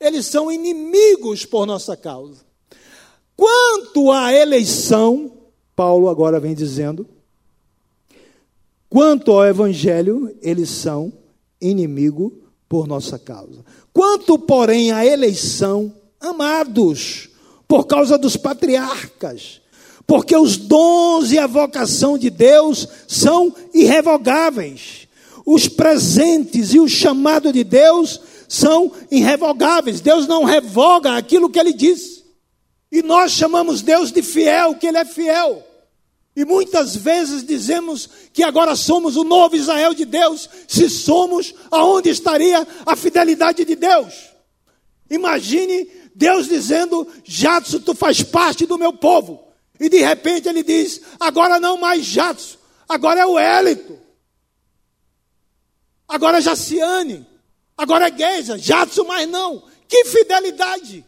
Eles são inimigos por nossa causa. Quanto à eleição, Paulo agora vem dizendo, quanto ao evangelho, eles são inimigo por nossa causa. Quanto, porém, à eleição, amados, por causa dos patriarcas, porque os dons e a vocação de Deus são irrevogáveis. Os presentes e o chamado de Deus são irrevogáveis. Deus não revoga aquilo que ele diz. E nós chamamos Deus de fiel, que ele é fiel. E muitas vezes dizemos que agora somos o novo Israel de Deus. Se somos, aonde estaria a fidelidade de Deus? Imagine Deus dizendo: Jadson, tu faz parte do meu povo. E de repente ele diz: agora não mais Jadson, agora é o Hélito. Agora Jaciane. Agora Geisa. Jadson, mais não. Que fidelidade!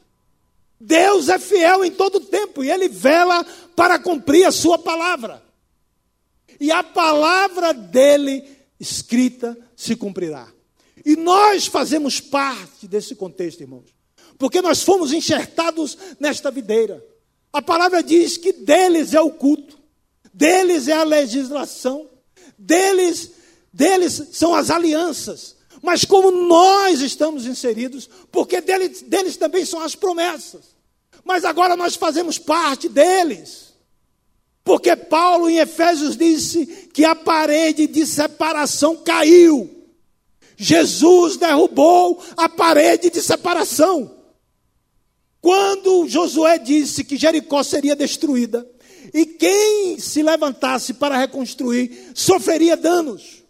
Deus é fiel em todo tempo e ele vela para cumprir a sua palavra. E a palavra dele escrita se cumprirá. E nós fazemos parte desse contexto, irmãos, porque nós fomos enxertados nesta videira. A palavra diz que deles é o culto, deles é a legislação, deles, deles são as alianças. Mas como nós estamos inseridos, porque deles, deles também são as promessas mas agora nós fazemos parte deles. Porque Paulo em Efésios disse que a parede de separação caiu. Jesus derrubou a parede de separação. Quando Josué disse que Jericó seria destruída e quem se levantasse para reconstruir sofreria danos.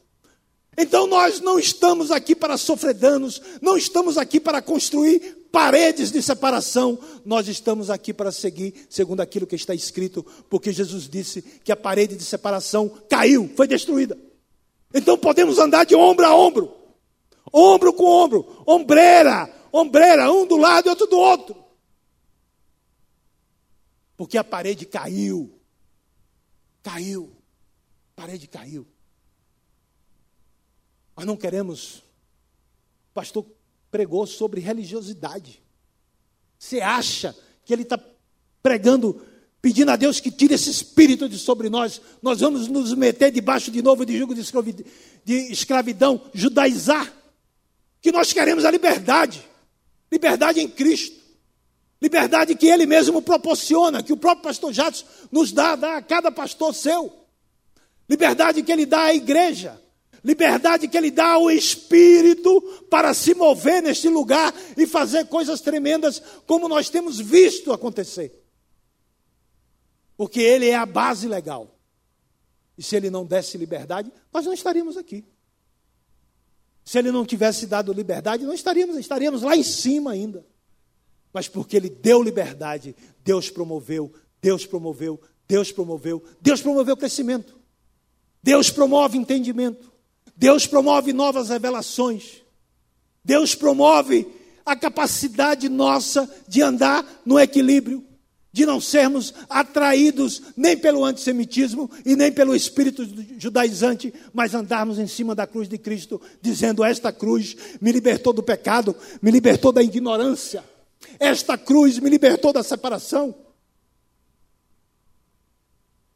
Então nós não estamos aqui para sofrer danos, não estamos aqui para construir paredes de separação, nós estamos aqui para seguir segundo aquilo que está escrito, porque Jesus disse que a parede de separação caiu, foi destruída. Então podemos andar de ombro a ombro, ombro com ombro, ombreira, ombreira, um do lado e outro do outro. Porque a parede caiu. Caiu. A parede caiu. Nós não queremos, pastor pregou sobre religiosidade. Você acha que ele está pregando, pedindo a Deus que tire esse espírito de sobre nós? Nós vamos nos meter debaixo de novo de jugo de escravidão, judaizar? Que nós queremos a liberdade, liberdade em Cristo, liberdade que Ele mesmo proporciona, que o próprio pastor Jatos nos dá, dá a cada pastor seu, liberdade que Ele dá à igreja liberdade que Ele dá ao Espírito para se mover neste lugar e fazer coisas tremendas, como nós temos visto acontecer. Porque Ele é a base legal. E se Ele não desse liberdade, nós não estaríamos aqui. Se Ele não tivesse dado liberdade, não estaríamos, estaríamos lá em cima ainda. Mas porque Ele deu liberdade, Deus promoveu, Deus promoveu, Deus promoveu, Deus promoveu crescimento. Deus promove entendimento. Deus promove novas revelações. Deus promove a capacidade nossa de andar no equilíbrio, de não sermos atraídos nem pelo antissemitismo e nem pelo espírito judaizante, mas andarmos em cima da cruz de Cristo, dizendo: Esta cruz me libertou do pecado, me libertou da ignorância, esta cruz me libertou da separação.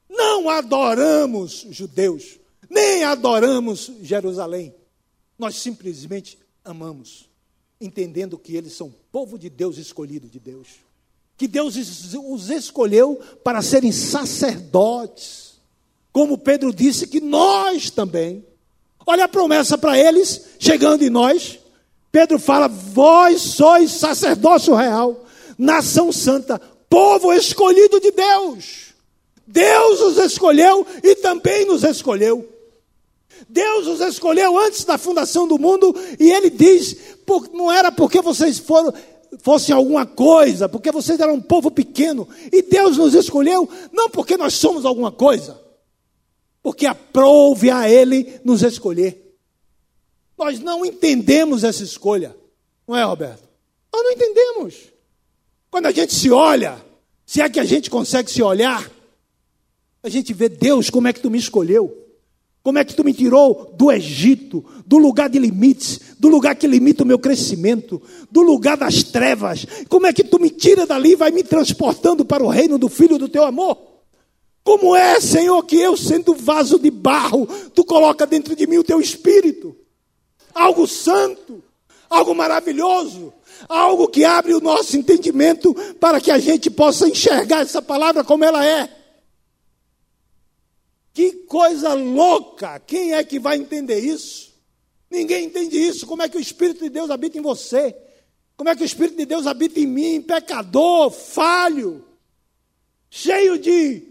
Não adoramos judeus, nem adoramos Jerusalém. Nós simplesmente amamos, entendendo que eles são povo de Deus, escolhido de Deus. Que Deus os escolheu para serem sacerdotes. Como Pedro disse que nós também. Olha a promessa para eles, chegando em nós. Pedro fala: Vós sois sacerdócio real, nação santa, povo escolhido de Deus. Deus os escolheu e também nos escolheu. Deus os escolheu antes da fundação do mundo e ele diz: não era porque vocês foram, fossem alguma coisa, porque vocês eram um povo pequeno, e Deus nos escolheu, não porque nós somos alguma coisa, porque aprove a Ele nos escolher. Nós não entendemos essa escolha, não é, Roberto? Nós não entendemos. Quando a gente se olha, se é que a gente consegue se olhar, a gente vê Deus, como é que tu me escolheu? Como é que tu me tirou do Egito, do lugar de limites, do lugar que limita o meu crescimento, do lugar das trevas? Como é que tu me tira dali e vai me transportando para o reino do Filho do teu amor? Como é, Senhor, que eu, sendo vaso de barro, tu coloca dentro de mim o teu espírito? Algo santo, algo maravilhoso, algo que abre o nosso entendimento para que a gente possa enxergar essa palavra como ela é. Que coisa louca! Quem é que vai entender isso? Ninguém entende isso. Como é que o Espírito de Deus habita em você? Como é que o Espírito de Deus habita em mim, pecador, falho, cheio de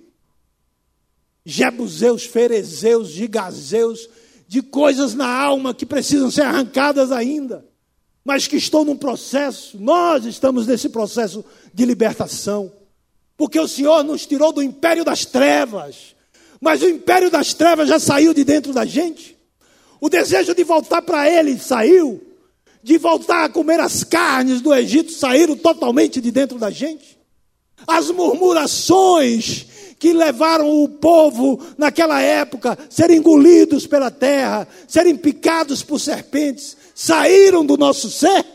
jebuseus, ferezeus, gigazeus, de coisas na alma que precisam ser arrancadas ainda, mas que estou num processo, nós estamos nesse processo de libertação, porque o Senhor nos tirou do império das trevas mas o império das trevas já saiu de dentro da gente. O desejo de voltar para ele saiu. De voltar a comer as carnes do Egito saíram totalmente de dentro da gente. As murmurações que levaram o povo naquela época a serem engolidos pela terra, serem picados por serpentes, saíram do nosso ser.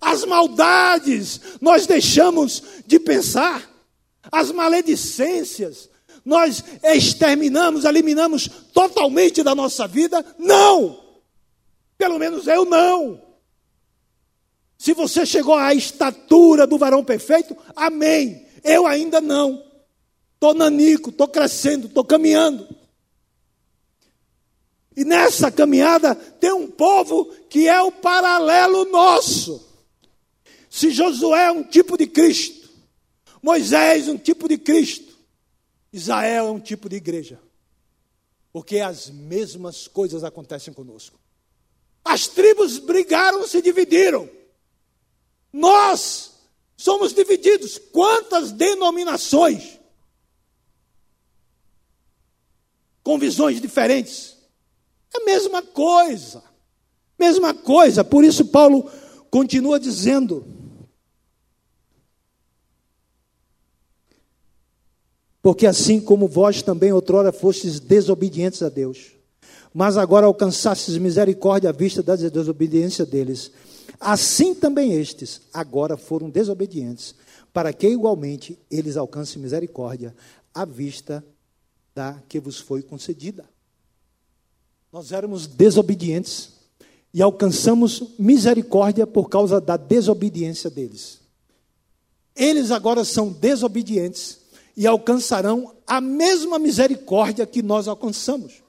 As maldades nós deixamos de pensar, as maledicências nós exterminamos, eliminamos totalmente da nossa vida? Não! Pelo menos eu não. Se você chegou à estatura do varão perfeito, amém. Eu ainda não. Estou nanico, estou crescendo, estou caminhando. E nessa caminhada tem um povo que é o paralelo nosso. Se Josué é um tipo de Cristo, Moisés um tipo de Cristo, Israel é um tipo de igreja, porque as mesmas coisas acontecem conosco. As tribos brigaram, se dividiram. Nós somos divididos. Quantas denominações com visões diferentes? É a mesma coisa. Mesma coisa. Por isso Paulo continua dizendo: Porque assim como vós também outrora fostes desobedientes a Deus, mas agora alcançastes misericórdia à vista da desobediência deles, assim também estes agora foram desobedientes, para que igualmente eles alcancem misericórdia à vista da que vos foi concedida. Nós éramos desobedientes e alcançamos misericórdia por causa da desobediência deles. Eles agora são desobedientes e alcançarão a mesma misericórdia que nós alcançamos.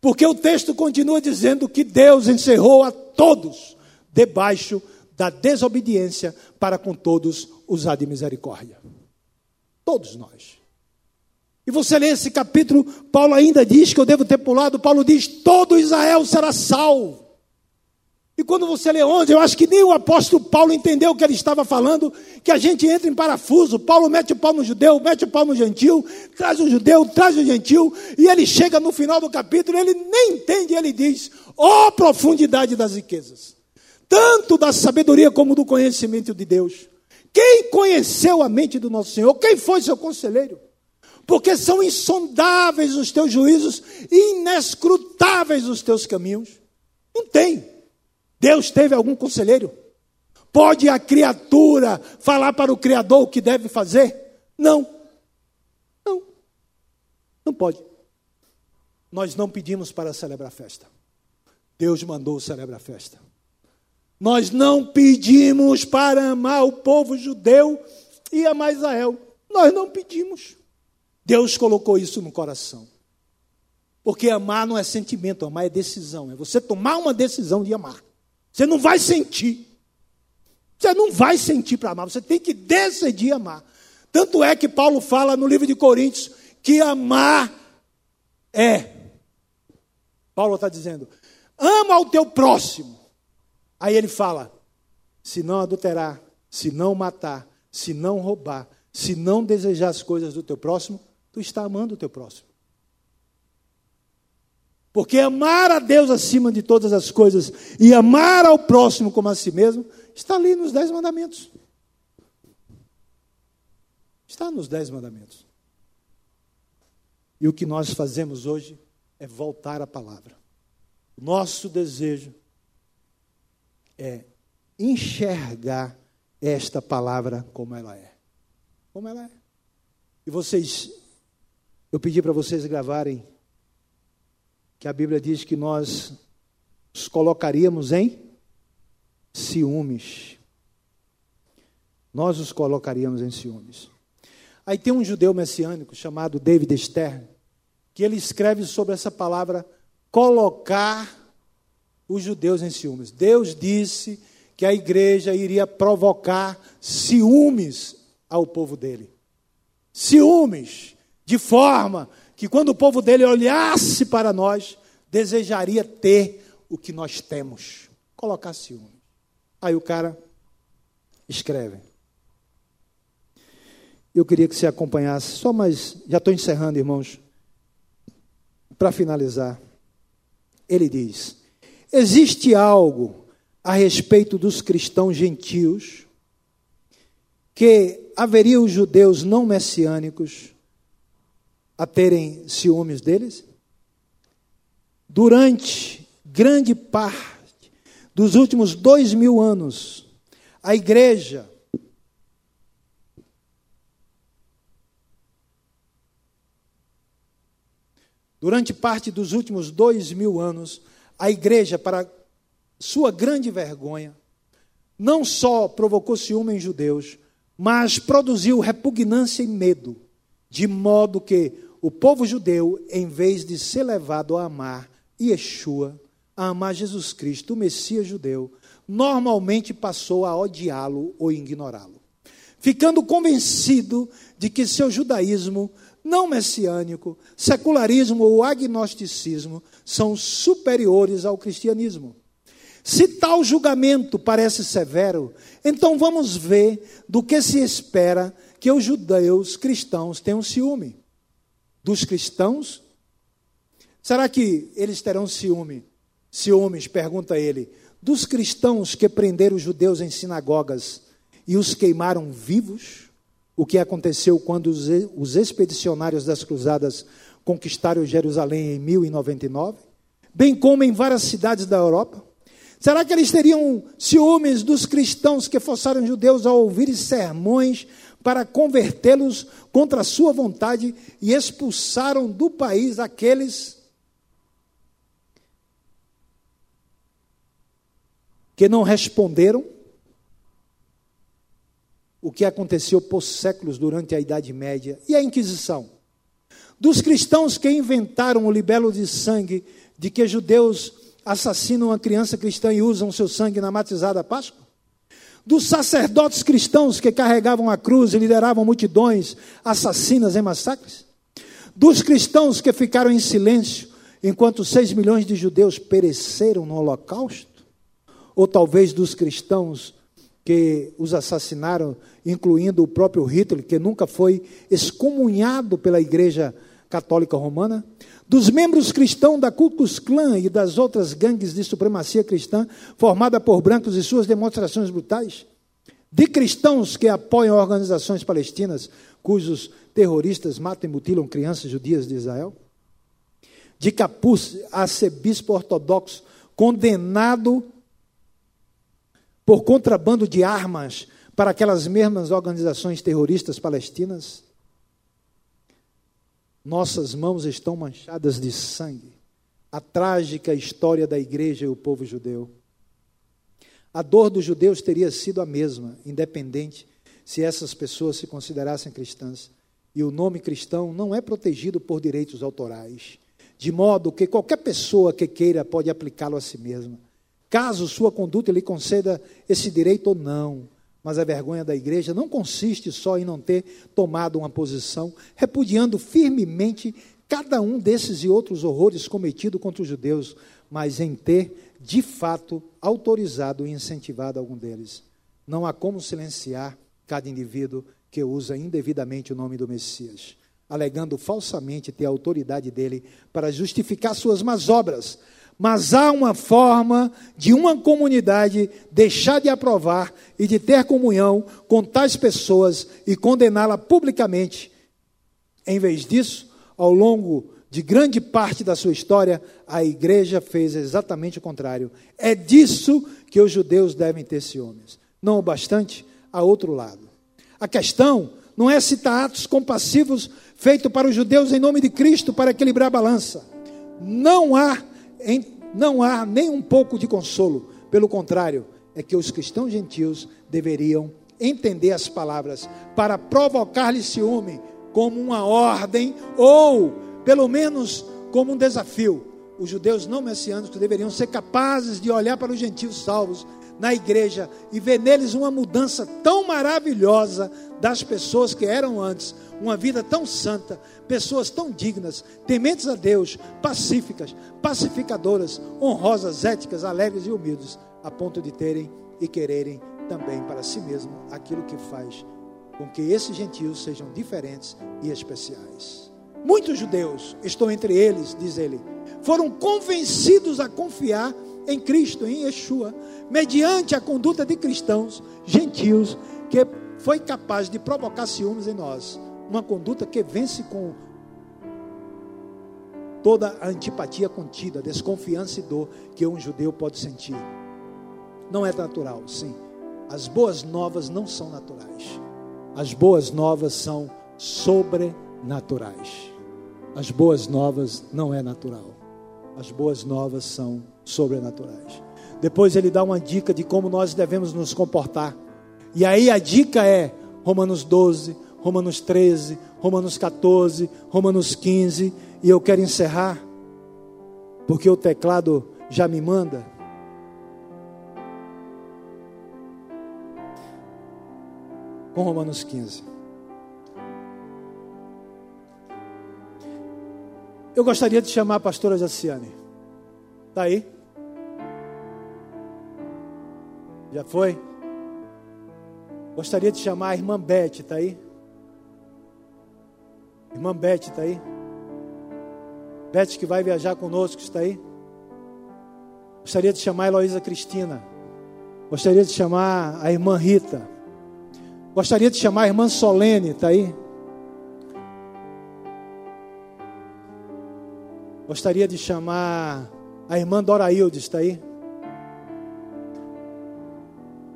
Porque o texto continua dizendo que Deus encerrou a todos debaixo da desobediência para com todos usar de misericórdia. Todos nós. E você lê esse capítulo, Paulo ainda diz que eu devo ter pulado, Paulo diz: todo Israel será salvo. E quando você lê onde, eu acho que nem o apóstolo Paulo entendeu o que ele estava falando, que a gente entra em parafuso. Paulo mete o pau no judeu, mete o pau no gentil, traz o judeu, traz o gentil, e ele chega no final do capítulo, ele nem entende, ele diz: ó oh, profundidade das riquezas, tanto da sabedoria como do conhecimento de Deus. Quem conheceu a mente do nosso Senhor? Quem foi seu conselheiro? Porque são insondáveis os teus juízos inescrutáveis os teus caminhos. Não tem. Deus teve algum conselheiro? Pode a criatura falar para o Criador o que deve fazer? Não. Não. Não pode. Nós não pedimos para celebrar festa. Deus mandou celebrar festa. Nós não pedimos para amar o povo judeu e amar Israel. Nós não pedimos. Deus colocou isso no coração. Porque amar não é sentimento, amar é decisão. É você tomar uma decisão de amar. Você não vai sentir. Você não vai sentir para amar, você tem que decidir amar. Tanto é que Paulo fala no livro de Coríntios que amar é. Paulo está dizendo: ama o teu próximo. Aí ele fala: se não adulterar, se não matar, se não roubar, se não desejar as coisas do teu próximo, tu está amando o teu próximo. Porque amar a Deus acima de todas as coisas e amar ao próximo como a si mesmo Está ali nos Dez Mandamentos. Está nos Dez Mandamentos. E o que nós fazemos hoje é voltar à palavra. Nosso desejo é enxergar esta palavra como ela é. Como ela é. E vocês, eu pedi para vocês gravarem que a Bíblia diz que nós os colocaríamos em ciúmes. Nós os colocaríamos em ciúmes. Aí tem um judeu messiânico chamado David Stern, que ele escreve sobre essa palavra colocar os judeus em ciúmes. Deus disse que a igreja iria provocar ciúmes ao povo dele. Ciúmes, de forma que quando o povo dele olhasse para nós, desejaria ter o que nós temos. Colocar ciúmes. Aí o cara escreve. Eu queria que você acompanhasse, só mais, já estou encerrando, irmãos. Para finalizar, ele diz: existe algo a respeito dos cristãos gentios que haveria os judeus não messiânicos a terem ciúmes deles? Durante grande parte dos últimos dois mil anos, a igreja Durante parte dos últimos dois mil anos, a igreja, para sua grande vergonha, não só provocou ciúme em judeus, mas produziu repugnância e medo, de modo que o povo judeu, em vez de ser levado a amar Yeshua, a amar Jesus Cristo, o Messias judeu, normalmente passou a odiá-lo ou ignorá-lo, ficando convencido de que seu judaísmo não messiânico, secularismo ou agnosticismo são superiores ao cristianismo. Se tal julgamento parece severo, então vamos ver do que se espera que os judeus cristãos tenham ciúme. Dos cristãos? Será que eles terão ciúme ciúmes, pergunta ele, dos cristãos que prenderam os judeus em sinagogas e os queimaram vivos? O que aconteceu quando os expedicionários das cruzadas conquistaram Jerusalém em 1099? Bem como em várias cidades da Europa? Será que eles teriam ciúmes dos cristãos que forçaram judeus a ouvir sermões para convertê-los contra a sua vontade e expulsaram do país aqueles que não responderam o que aconteceu por séculos durante a Idade Média e a Inquisição. Dos cristãos que inventaram o libelo de sangue de que judeus assassinam uma criança cristã e usam seu sangue na matizada Páscoa? Dos sacerdotes cristãos que carregavam a cruz e lideravam multidões assassinas em massacres? Dos cristãos que ficaram em silêncio enquanto seis milhões de judeus pereceram no Holocausto? ou talvez dos cristãos que os assassinaram, incluindo o próprio Hitler, que nunca foi excomunhado pela igreja Católica Romana, dos membros cristãos da Ku Klux Klan e das outras gangues de supremacia cristã formada por brancos e suas demonstrações brutais, de cristãos que apoiam organizações palestinas cujos terroristas matam e mutilam crianças judias de Israel, de capuz, arcebispo ortodoxo condenado por contrabando de armas para aquelas mesmas organizações terroristas palestinas? Nossas mãos estão manchadas de sangue. A trágica história da igreja e o povo judeu. A dor dos judeus teria sido a mesma, independente se essas pessoas se considerassem cristãs. E o nome cristão não é protegido por direitos autorais, de modo que qualquer pessoa que queira pode aplicá-lo a si mesma, caso sua conduta lhe conceda esse direito ou não. Mas a vergonha da igreja não consiste só em não ter tomado uma posição, repudiando firmemente cada um desses e outros horrores cometidos contra os judeus, mas em ter, de fato, autorizado e incentivado algum deles. Não há como silenciar cada indivíduo que usa indevidamente o nome do Messias, alegando falsamente ter a autoridade dele para justificar suas más obras, mas há uma forma de uma comunidade deixar de aprovar e de ter comunhão com tais pessoas e condená-la publicamente. Em vez disso, ao longo de grande parte da sua história, a igreja fez exatamente o contrário. É disso que os judeus devem ter ciúmes. Não o bastante, a outro lado. A questão não é citar atos compassivos feitos para os judeus em nome de Cristo para equilibrar a balança. Não há não há nem um pouco de consolo. Pelo contrário, é que os cristãos gentios deveriam entender as palavras para provocar-lhe ciúme como uma ordem ou, pelo menos, como um desafio. Os judeus não messiânicos deveriam ser capazes de olhar para os gentios salvos na igreja e ver neles uma mudança tão maravilhosa das pessoas que eram antes, uma vida tão santa, pessoas tão dignas, tementes a Deus, pacíficas, pacificadoras, honrosas, éticas, alegres e humildes, a ponto de terem e quererem também para si mesmo aquilo que faz com que esses gentios sejam diferentes e especiais. Muitos judeus, estou entre eles, diz ele, foram convencidos a confiar em Cristo, em Yeshua, mediante a conduta de cristãos gentios que foi capaz de provocar ciúmes em nós. Uma conduta que vence com toda a antipatia contida, desconfiança e dor que um judeu pode sentir. Não é natural, sim. As boas novas não são naturais. As boas novas são sobrenaturais. As boas novas não é natural. As boas novas são sobrenaturais. Depois ele dá uma dica de como nós devemos nos comportar. E aí a dica é Romanos 12, Romanos 13, Romanos 14, Romanos 15. E eu quero encerrar, porque o teclado já me manda. Com Romanos 15. Eu gostaria de chamar a pastora Jaciane. Está aí? Já foi? Gostaria de chamar a irmã Beth, está aí? Irmã Beth, está aí? Beth que vai viajar conosco, está aí? Gostaria de chamar a Heloísa Cristina. Gostaria de chamar a irmã Rita. Gostaria de chamar a irmã Solene, está aí? Gostaria de chamar a irmã Dorailde, está aí?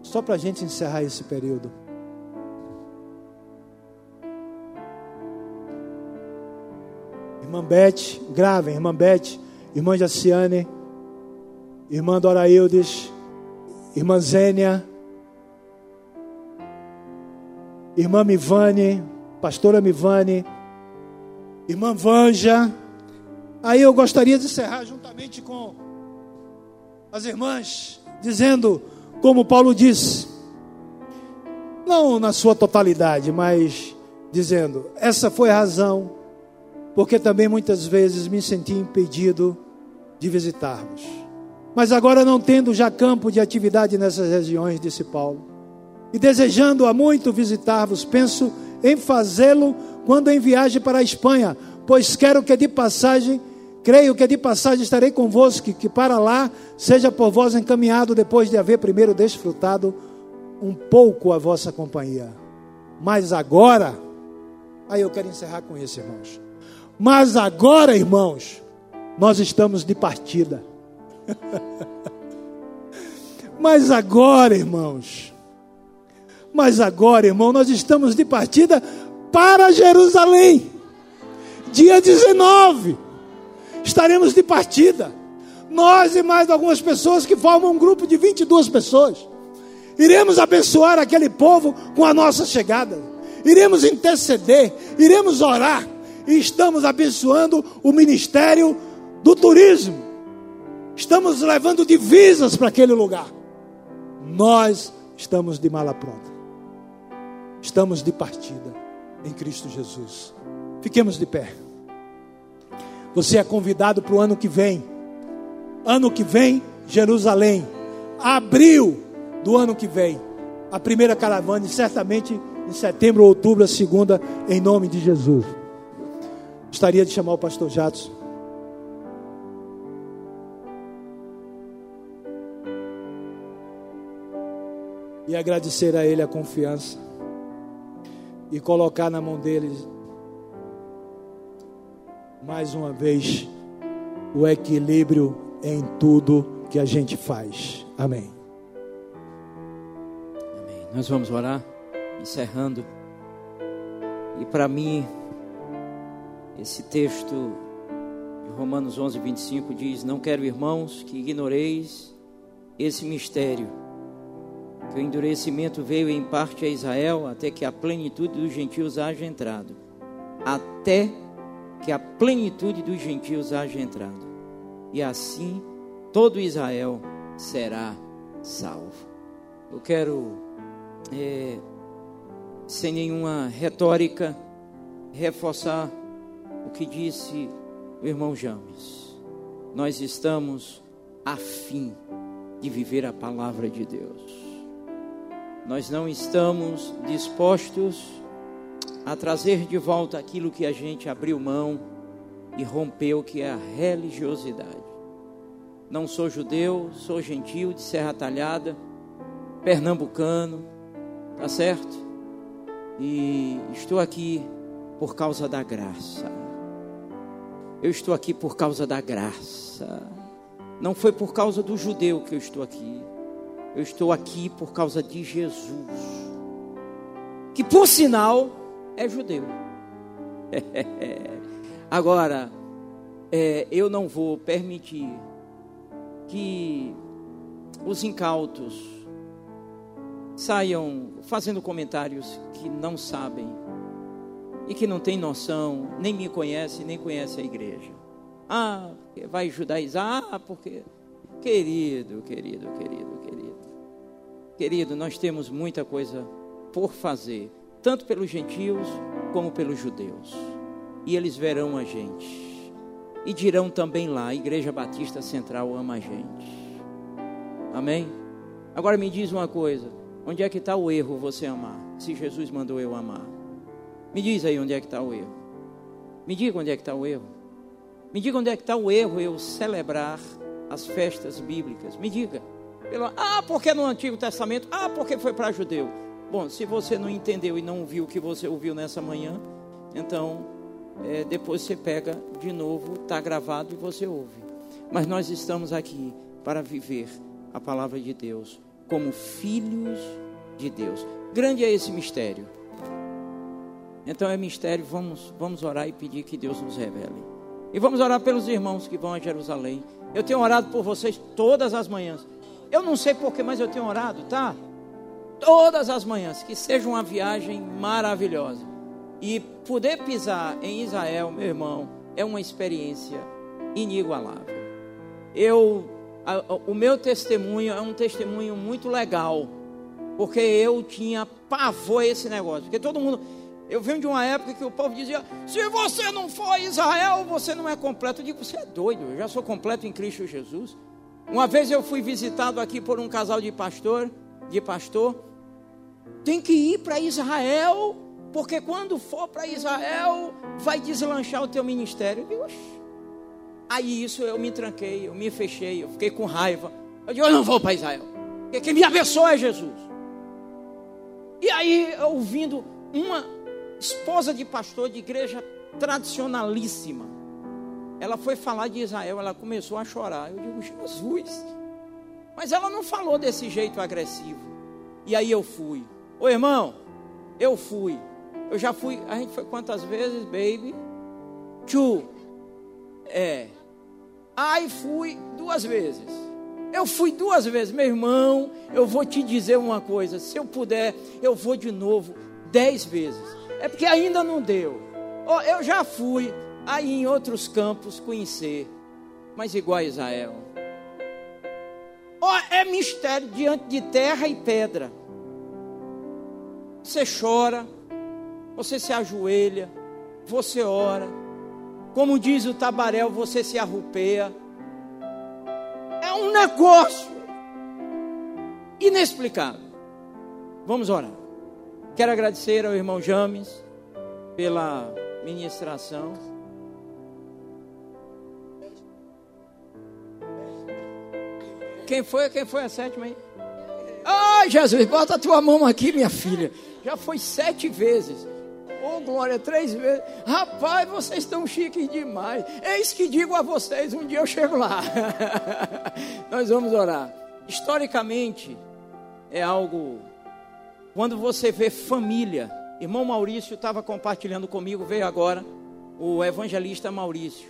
Só para a gente encerrar esse período. Irmã Beth, gravem, irmã Beth, irmã Jaciane, irmã Doraildes, irmã Zênia, irmã Mivane, pastora Mivane, irmã Vanja, Aí eu gostaria de encerrar juntamente com as irmãs, dizendo, como Paulo disse, não na sua totalidade, mas dizendo: essa foi a razão, porque também muitas vezes me senti impedido de visitar-vos. Mas agora, não tendo já campo de atividade nessas regiões, disse Paulo, e desejando há muito visitar-vos, penso em fazê-lo quando em viagem para a Espanha, pois quero que de passagem, creio que de passagem estarei convosco, que para lá seja por vós encaminhado, depois de haver primeiro desfrutado um pouco a vossa companhia. Mas agora, aí eu quero encerrar com isso, irmãos. Mas agora, irmãos, nós estamos de partida. [laughs] Mas agora, irmãos, mas agora, irmão, nós estamos de partida para Jerusalém. Dia 19, estaremos de partida. Nós e mais algumas pessoas que formam um grupo de 22 pessoas. Iremos abençoar aquele povo com a nossa chegada. Iremos interceder, iremos orar e estamos abençoando o ministério do turismo. Estamos levando divisas para aquele lugar. Nós estamos de mala pronta. Estamos de partida em Cristo Jesus. Fiquemos de pé. Você é convidado para o ano que vem. Ano que vem, Jerusalém. Abril do ano que vem. A primeira caravana, e certamente em setembro ou outubro, a segunda, em nome de Jesus. Gostaria de chamar o pastor Jatos. E agradecer a ele a confiança. E colocar na mão dele, mais uma vez, o equilíbrio em tudo que a gente faz. Amém. Amém. Nós vamos orar, encerrando. E para mim, esse texto de Romanos 11, 25 diz: Não quero, irmãos, que ignoreis esse mistério, que o endurecimento veio em parte a Israel, até que a plenitude dos gentios haja entrado. Até que a plenitude dos gentios haja entrado. E assim todo Israel será salvo. Eu quero, é, sem nenhuma retórica, reforçar o que disse o irmão James. Nós estamos afim de viver a palavra de Deus. Nós não estamos dispostos a trazer de volta aquilo que a gente abriu mão e rompeu, que é a religiosidade. Não sou judeu, sou gentil de Serra Talhada, pernambucano, tá certo? E estou aqui por causa da graça. Eu estou aqui por causa da graça. Não foi por causa do judeu que eu estou aqui. Eu estou aqui por causa de Jesus. Que por sinal é judeu. [laughs] Agora, é, eu não vou permitir que os incautos saiam fazendo comentários que não sabem e que não tem noção, nem me conhece, nem conhece a igreja. Ah, vai judaizar, ah, porque. Querido, querido, querido, querido. Querido, nós temos muita coisa por fazer, tanto pelos gentios como pelos judeus. E eles verão a gente. E dirão também lá: a Igreja Batista Central ama a gente. Amém? Agora me diz uma coisa: onde é que está o erro você amar? Se Jesus mandou eu amar. Me diz aí onde é que está o erro. Me diga onde é que está o erro. Me diga onde é que está o erro eu celebrar as festas bíblicas. Me diga. Pelo, ah, porque no Antigo Testamento? Ah, porque foi para judeu. Bom, se você não entendeu e não viu o que você ouviu nessa manhã, então é, depois você pega de novo, está gravado e você ouve. Mas nós estamos aqui para viver a palavra de Deus como filhos de Deus. Grande é esse mistério. Então é mistério, vamos, vamos orar e pedir que Deus nos revele. E vamos orar pelos irmãos que vão a Jerusalém. Eu tenho orado por vocês todas as manhãs. Eu não sei porquê, mas eu tenho orado, tá? Todas as manhãs. Que seja uma viagem maravilhosa. E poder pisar em Israel, meu irmão, é uma experiência inigualável. Eu, a, o meu testemunho é um testemunho muito legal, porque eu tinha pavor esse negócio. Porque todo mundo, eu venho de uma época que o povo dizia: se você não for a Israel, você não é completo. Eu digo: você é doido, eu já sou completo em Cristo Jesus. Uma vez eu fui visitado aqui por um casal de pastor, de pastor, tem que ir para Israel, porque quando for para Israel, vai deslanchar o teu ministério. Eu digo, Aí isso eu me tranquei, eu me fechei, eu fiquei com raiva. Eu digo, eu não vou para Israel. Porque quem me abençoa é Jesus. E aí, ouvindo uma esposa de pastor de igreja tradicionalíssima, ela foi falar de Israel, ela começou a chorar. Eu digo, Jesus. Mas ela não falou desse jeito agressivo. E aí eu fui. Ô irmão, eu fui. Eu já fui. A gente foi quantas vezes, baby? Two. É. Aí fui duas vezes. Eu fui duas vezes, meu irmão. Eu vou te dizer uma coisa: se eu puder, eu vou de novo dez vezes. É porque ainda não deu. Oh, eu já fui aí em outros campos conhecer, mas igual a Israel. Oh, é mistério diante de terra e pedra. Você chora, você se ajoelha, você ora como diz o Tabarel, você se arrupeia. É um negócio inexplicável. Vamos orar. Quero agradecer ao irmão James pela ministração. Quem foi? Quem foi a sétima aí? Ai, Jesus, bota a tua mão aqui, minha filha. Já foi sete vezes. Oh, glória, três vezes. Rapaz, vocês estão chiques demais. Eis que digo a vocês, um dia eu chego lá. [laughs] Nós vamos orar. Historicamente, é algo. Quando você vê família, irmão Maurício estava compartilhando comigo, veio agora, o evangelista Maurício.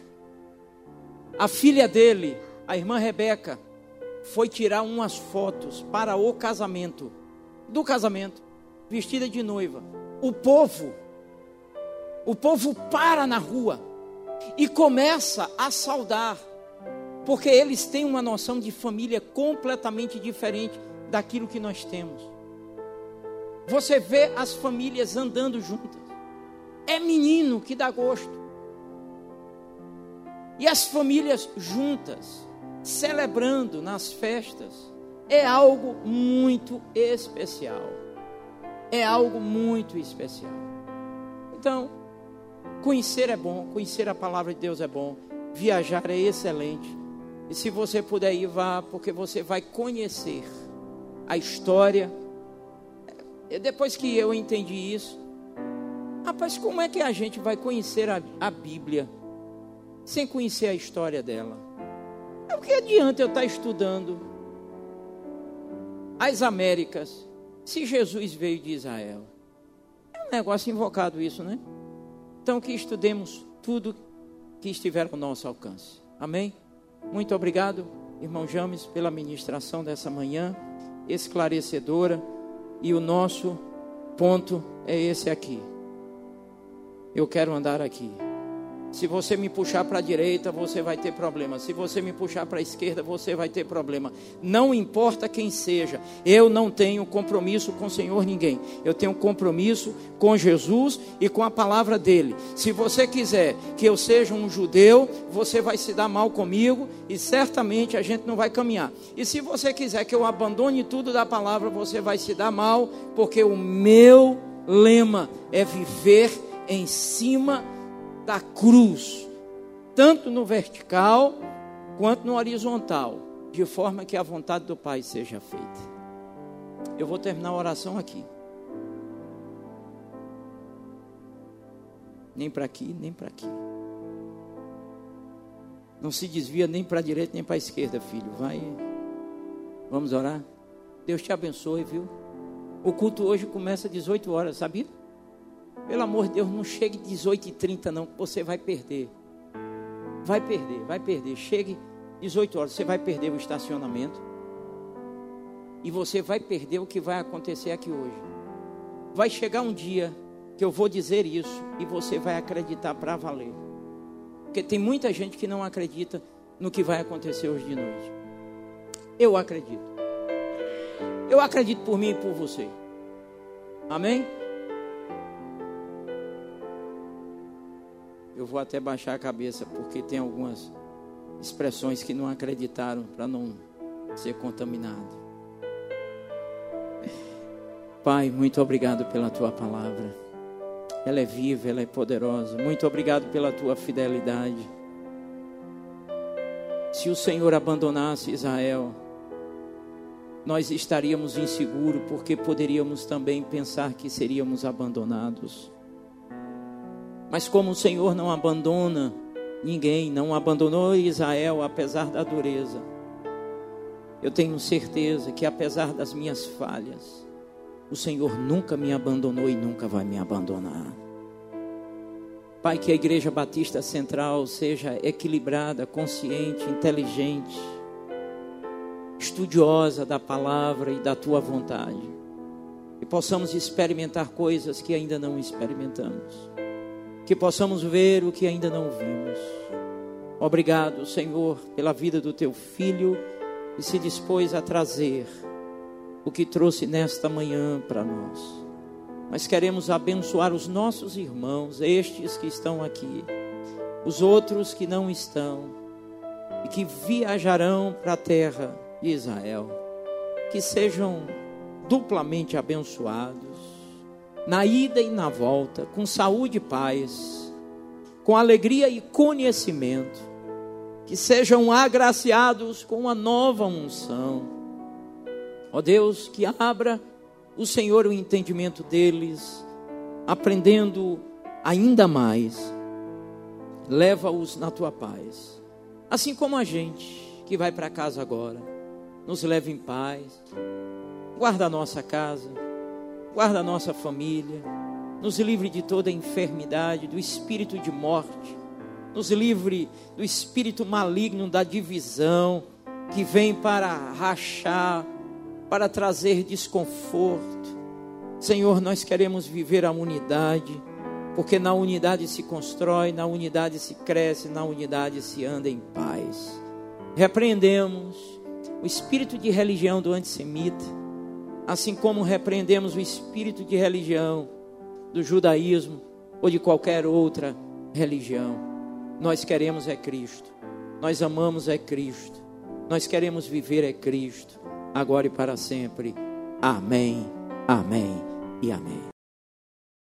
A filha dele, a irmã Rebeca, foi tirar umas fotos para o casamento. Do casamento, vestida de noiva. O povo o povo para na rua e começa a saudar, porque eles têm uma noção de família completamente diferente daquilo que nós temos. Você vê as famílias andando juntas. É menino que dá gosto. E as famílias juntas, celebrando nas festas, é algo muito especial. É algo muito especial. Então, Conhecer é bom, conhecer a palavra de Deus é bom, viajar é excelente. E se você puder ir, vá, porque você vai conhecer a história. E depois que eu entendi isso, rapaz, como é que a gente vai conhecer a, a Bíblia sem conhecer a história dela? É o que adianta eu estar estudando as Américas se Jesus veio de Israel? É um negócio invocado isso, né? Então, que estudemos tudo que estiver ao nosso alcance. Amém? Muito obrigado, irmão James, pela ministração dessa manhã esclarecedora. E o nosso ponto é esse aqui. Eu quero andar aqui. Se você me puxar para a direita, você vai ter problema. Se você me puxar para a esquerda, você vai ter problema. Não importa quem seja, eu não tenho compromisso com o Senhor ninguém. Eu tenho compromisso com Jesus e com a palavra dele. Se você quiser que eu seja um judeu, você vai se dar mal comigo e certamente a gente não vai caminhar. E se você quiser que eu abandone tudo da palavra, você vai se dar mal, porque o meu lema é viver em cima da cruz, tanto no vertical quanto no horizontal, de forma que a vontade do Pai seja feita. Eu vou terminar a oração aqui. Nem para aqui, nem para aqui. Não se desvia nem para a direita nem para a esquerda, filho. Vai. Vamos orar? Deus te abençoe, viu? O culto hoje começa às 18 horas, sabia? Pelo amor de Deus, não chegue 18 e 30 não, que você vai perder. Vai perder, vai perder. Chegue 18 horas, você vai perder o estacionamento. E você vai perder o que vai acontecer aqui hoje. Vai chegar um dia que eu vou dizer isso e você vai acreditar para valer. Porque tem muita gente que não acredita no que vai acontecer hoje de noite. Eu acredito. Eu acredito por mim e por você. Amém? Eu vou até baixar a cabeça, porque tem algumas expressões que não acreditaram para não ser contaminado. Pai, muito obrigado pela tua palavra. ela é viva, ela é poderosa. Muito obrigado pela tua fidelidade. Se o Senhor abandonasse Israel, nós estaríamos inseguros, porque poderíamos também pensar que seríamos abandonados. Mas como o Senhor não abandona ninguém, não abandonou Israel apesar da dureza, eu tenho certeza que apesar das minhas falhas, o Senhor nunca me abandonou e nunca vai me abandonar. Pai, que a Igreja Batista Central seja equilibrada, consciente, inteligente, estudiosa da palavra e da tua vontade. Que possamos experimentar coisas que ainda não experimentamos. Que possamos ver o que ainda não vimos. Obrigado, Senhor, pela vida do teu filho que se dispôs a trazer o que trouxe nesta manhã para nós. Mas queremos abençoar os nossos irmãos, estes que estão aqui, os outros que não estão e que viajarão para a terra de Israel, que sejam duplamente abençoados, na ida e na volta, com saúde e paz, com alegria e conhecimento, que sejam agraciados com uma nova unção. Ó Deus, que abra o Senhor o entendimento deles, aprendendo ainda mais. Leva-os na tua paz, assim como a gente que vai para casa agora nos leve em paz, guarda a nossa casa, guarda a nossa família, nos livre de toda enfermidade, do espírito de morte, nos livre do espírito maligno da divisão que vem para rachar, para trazer desconforto. Senhor, nós queremos viver a unidade, porque na unidade se constrói, na unidade se cresce, na unidade se anda em paz. Repreendemos o espírito de religião do antissemita, assim como repreendemos o espírito de religião do judaísmo ou de qualquer outra religião. Nós queremos é Cristo, nós amamos é Cristo, nós queremos viver é Cristo, agora e para sempre. Amém, amém e amém.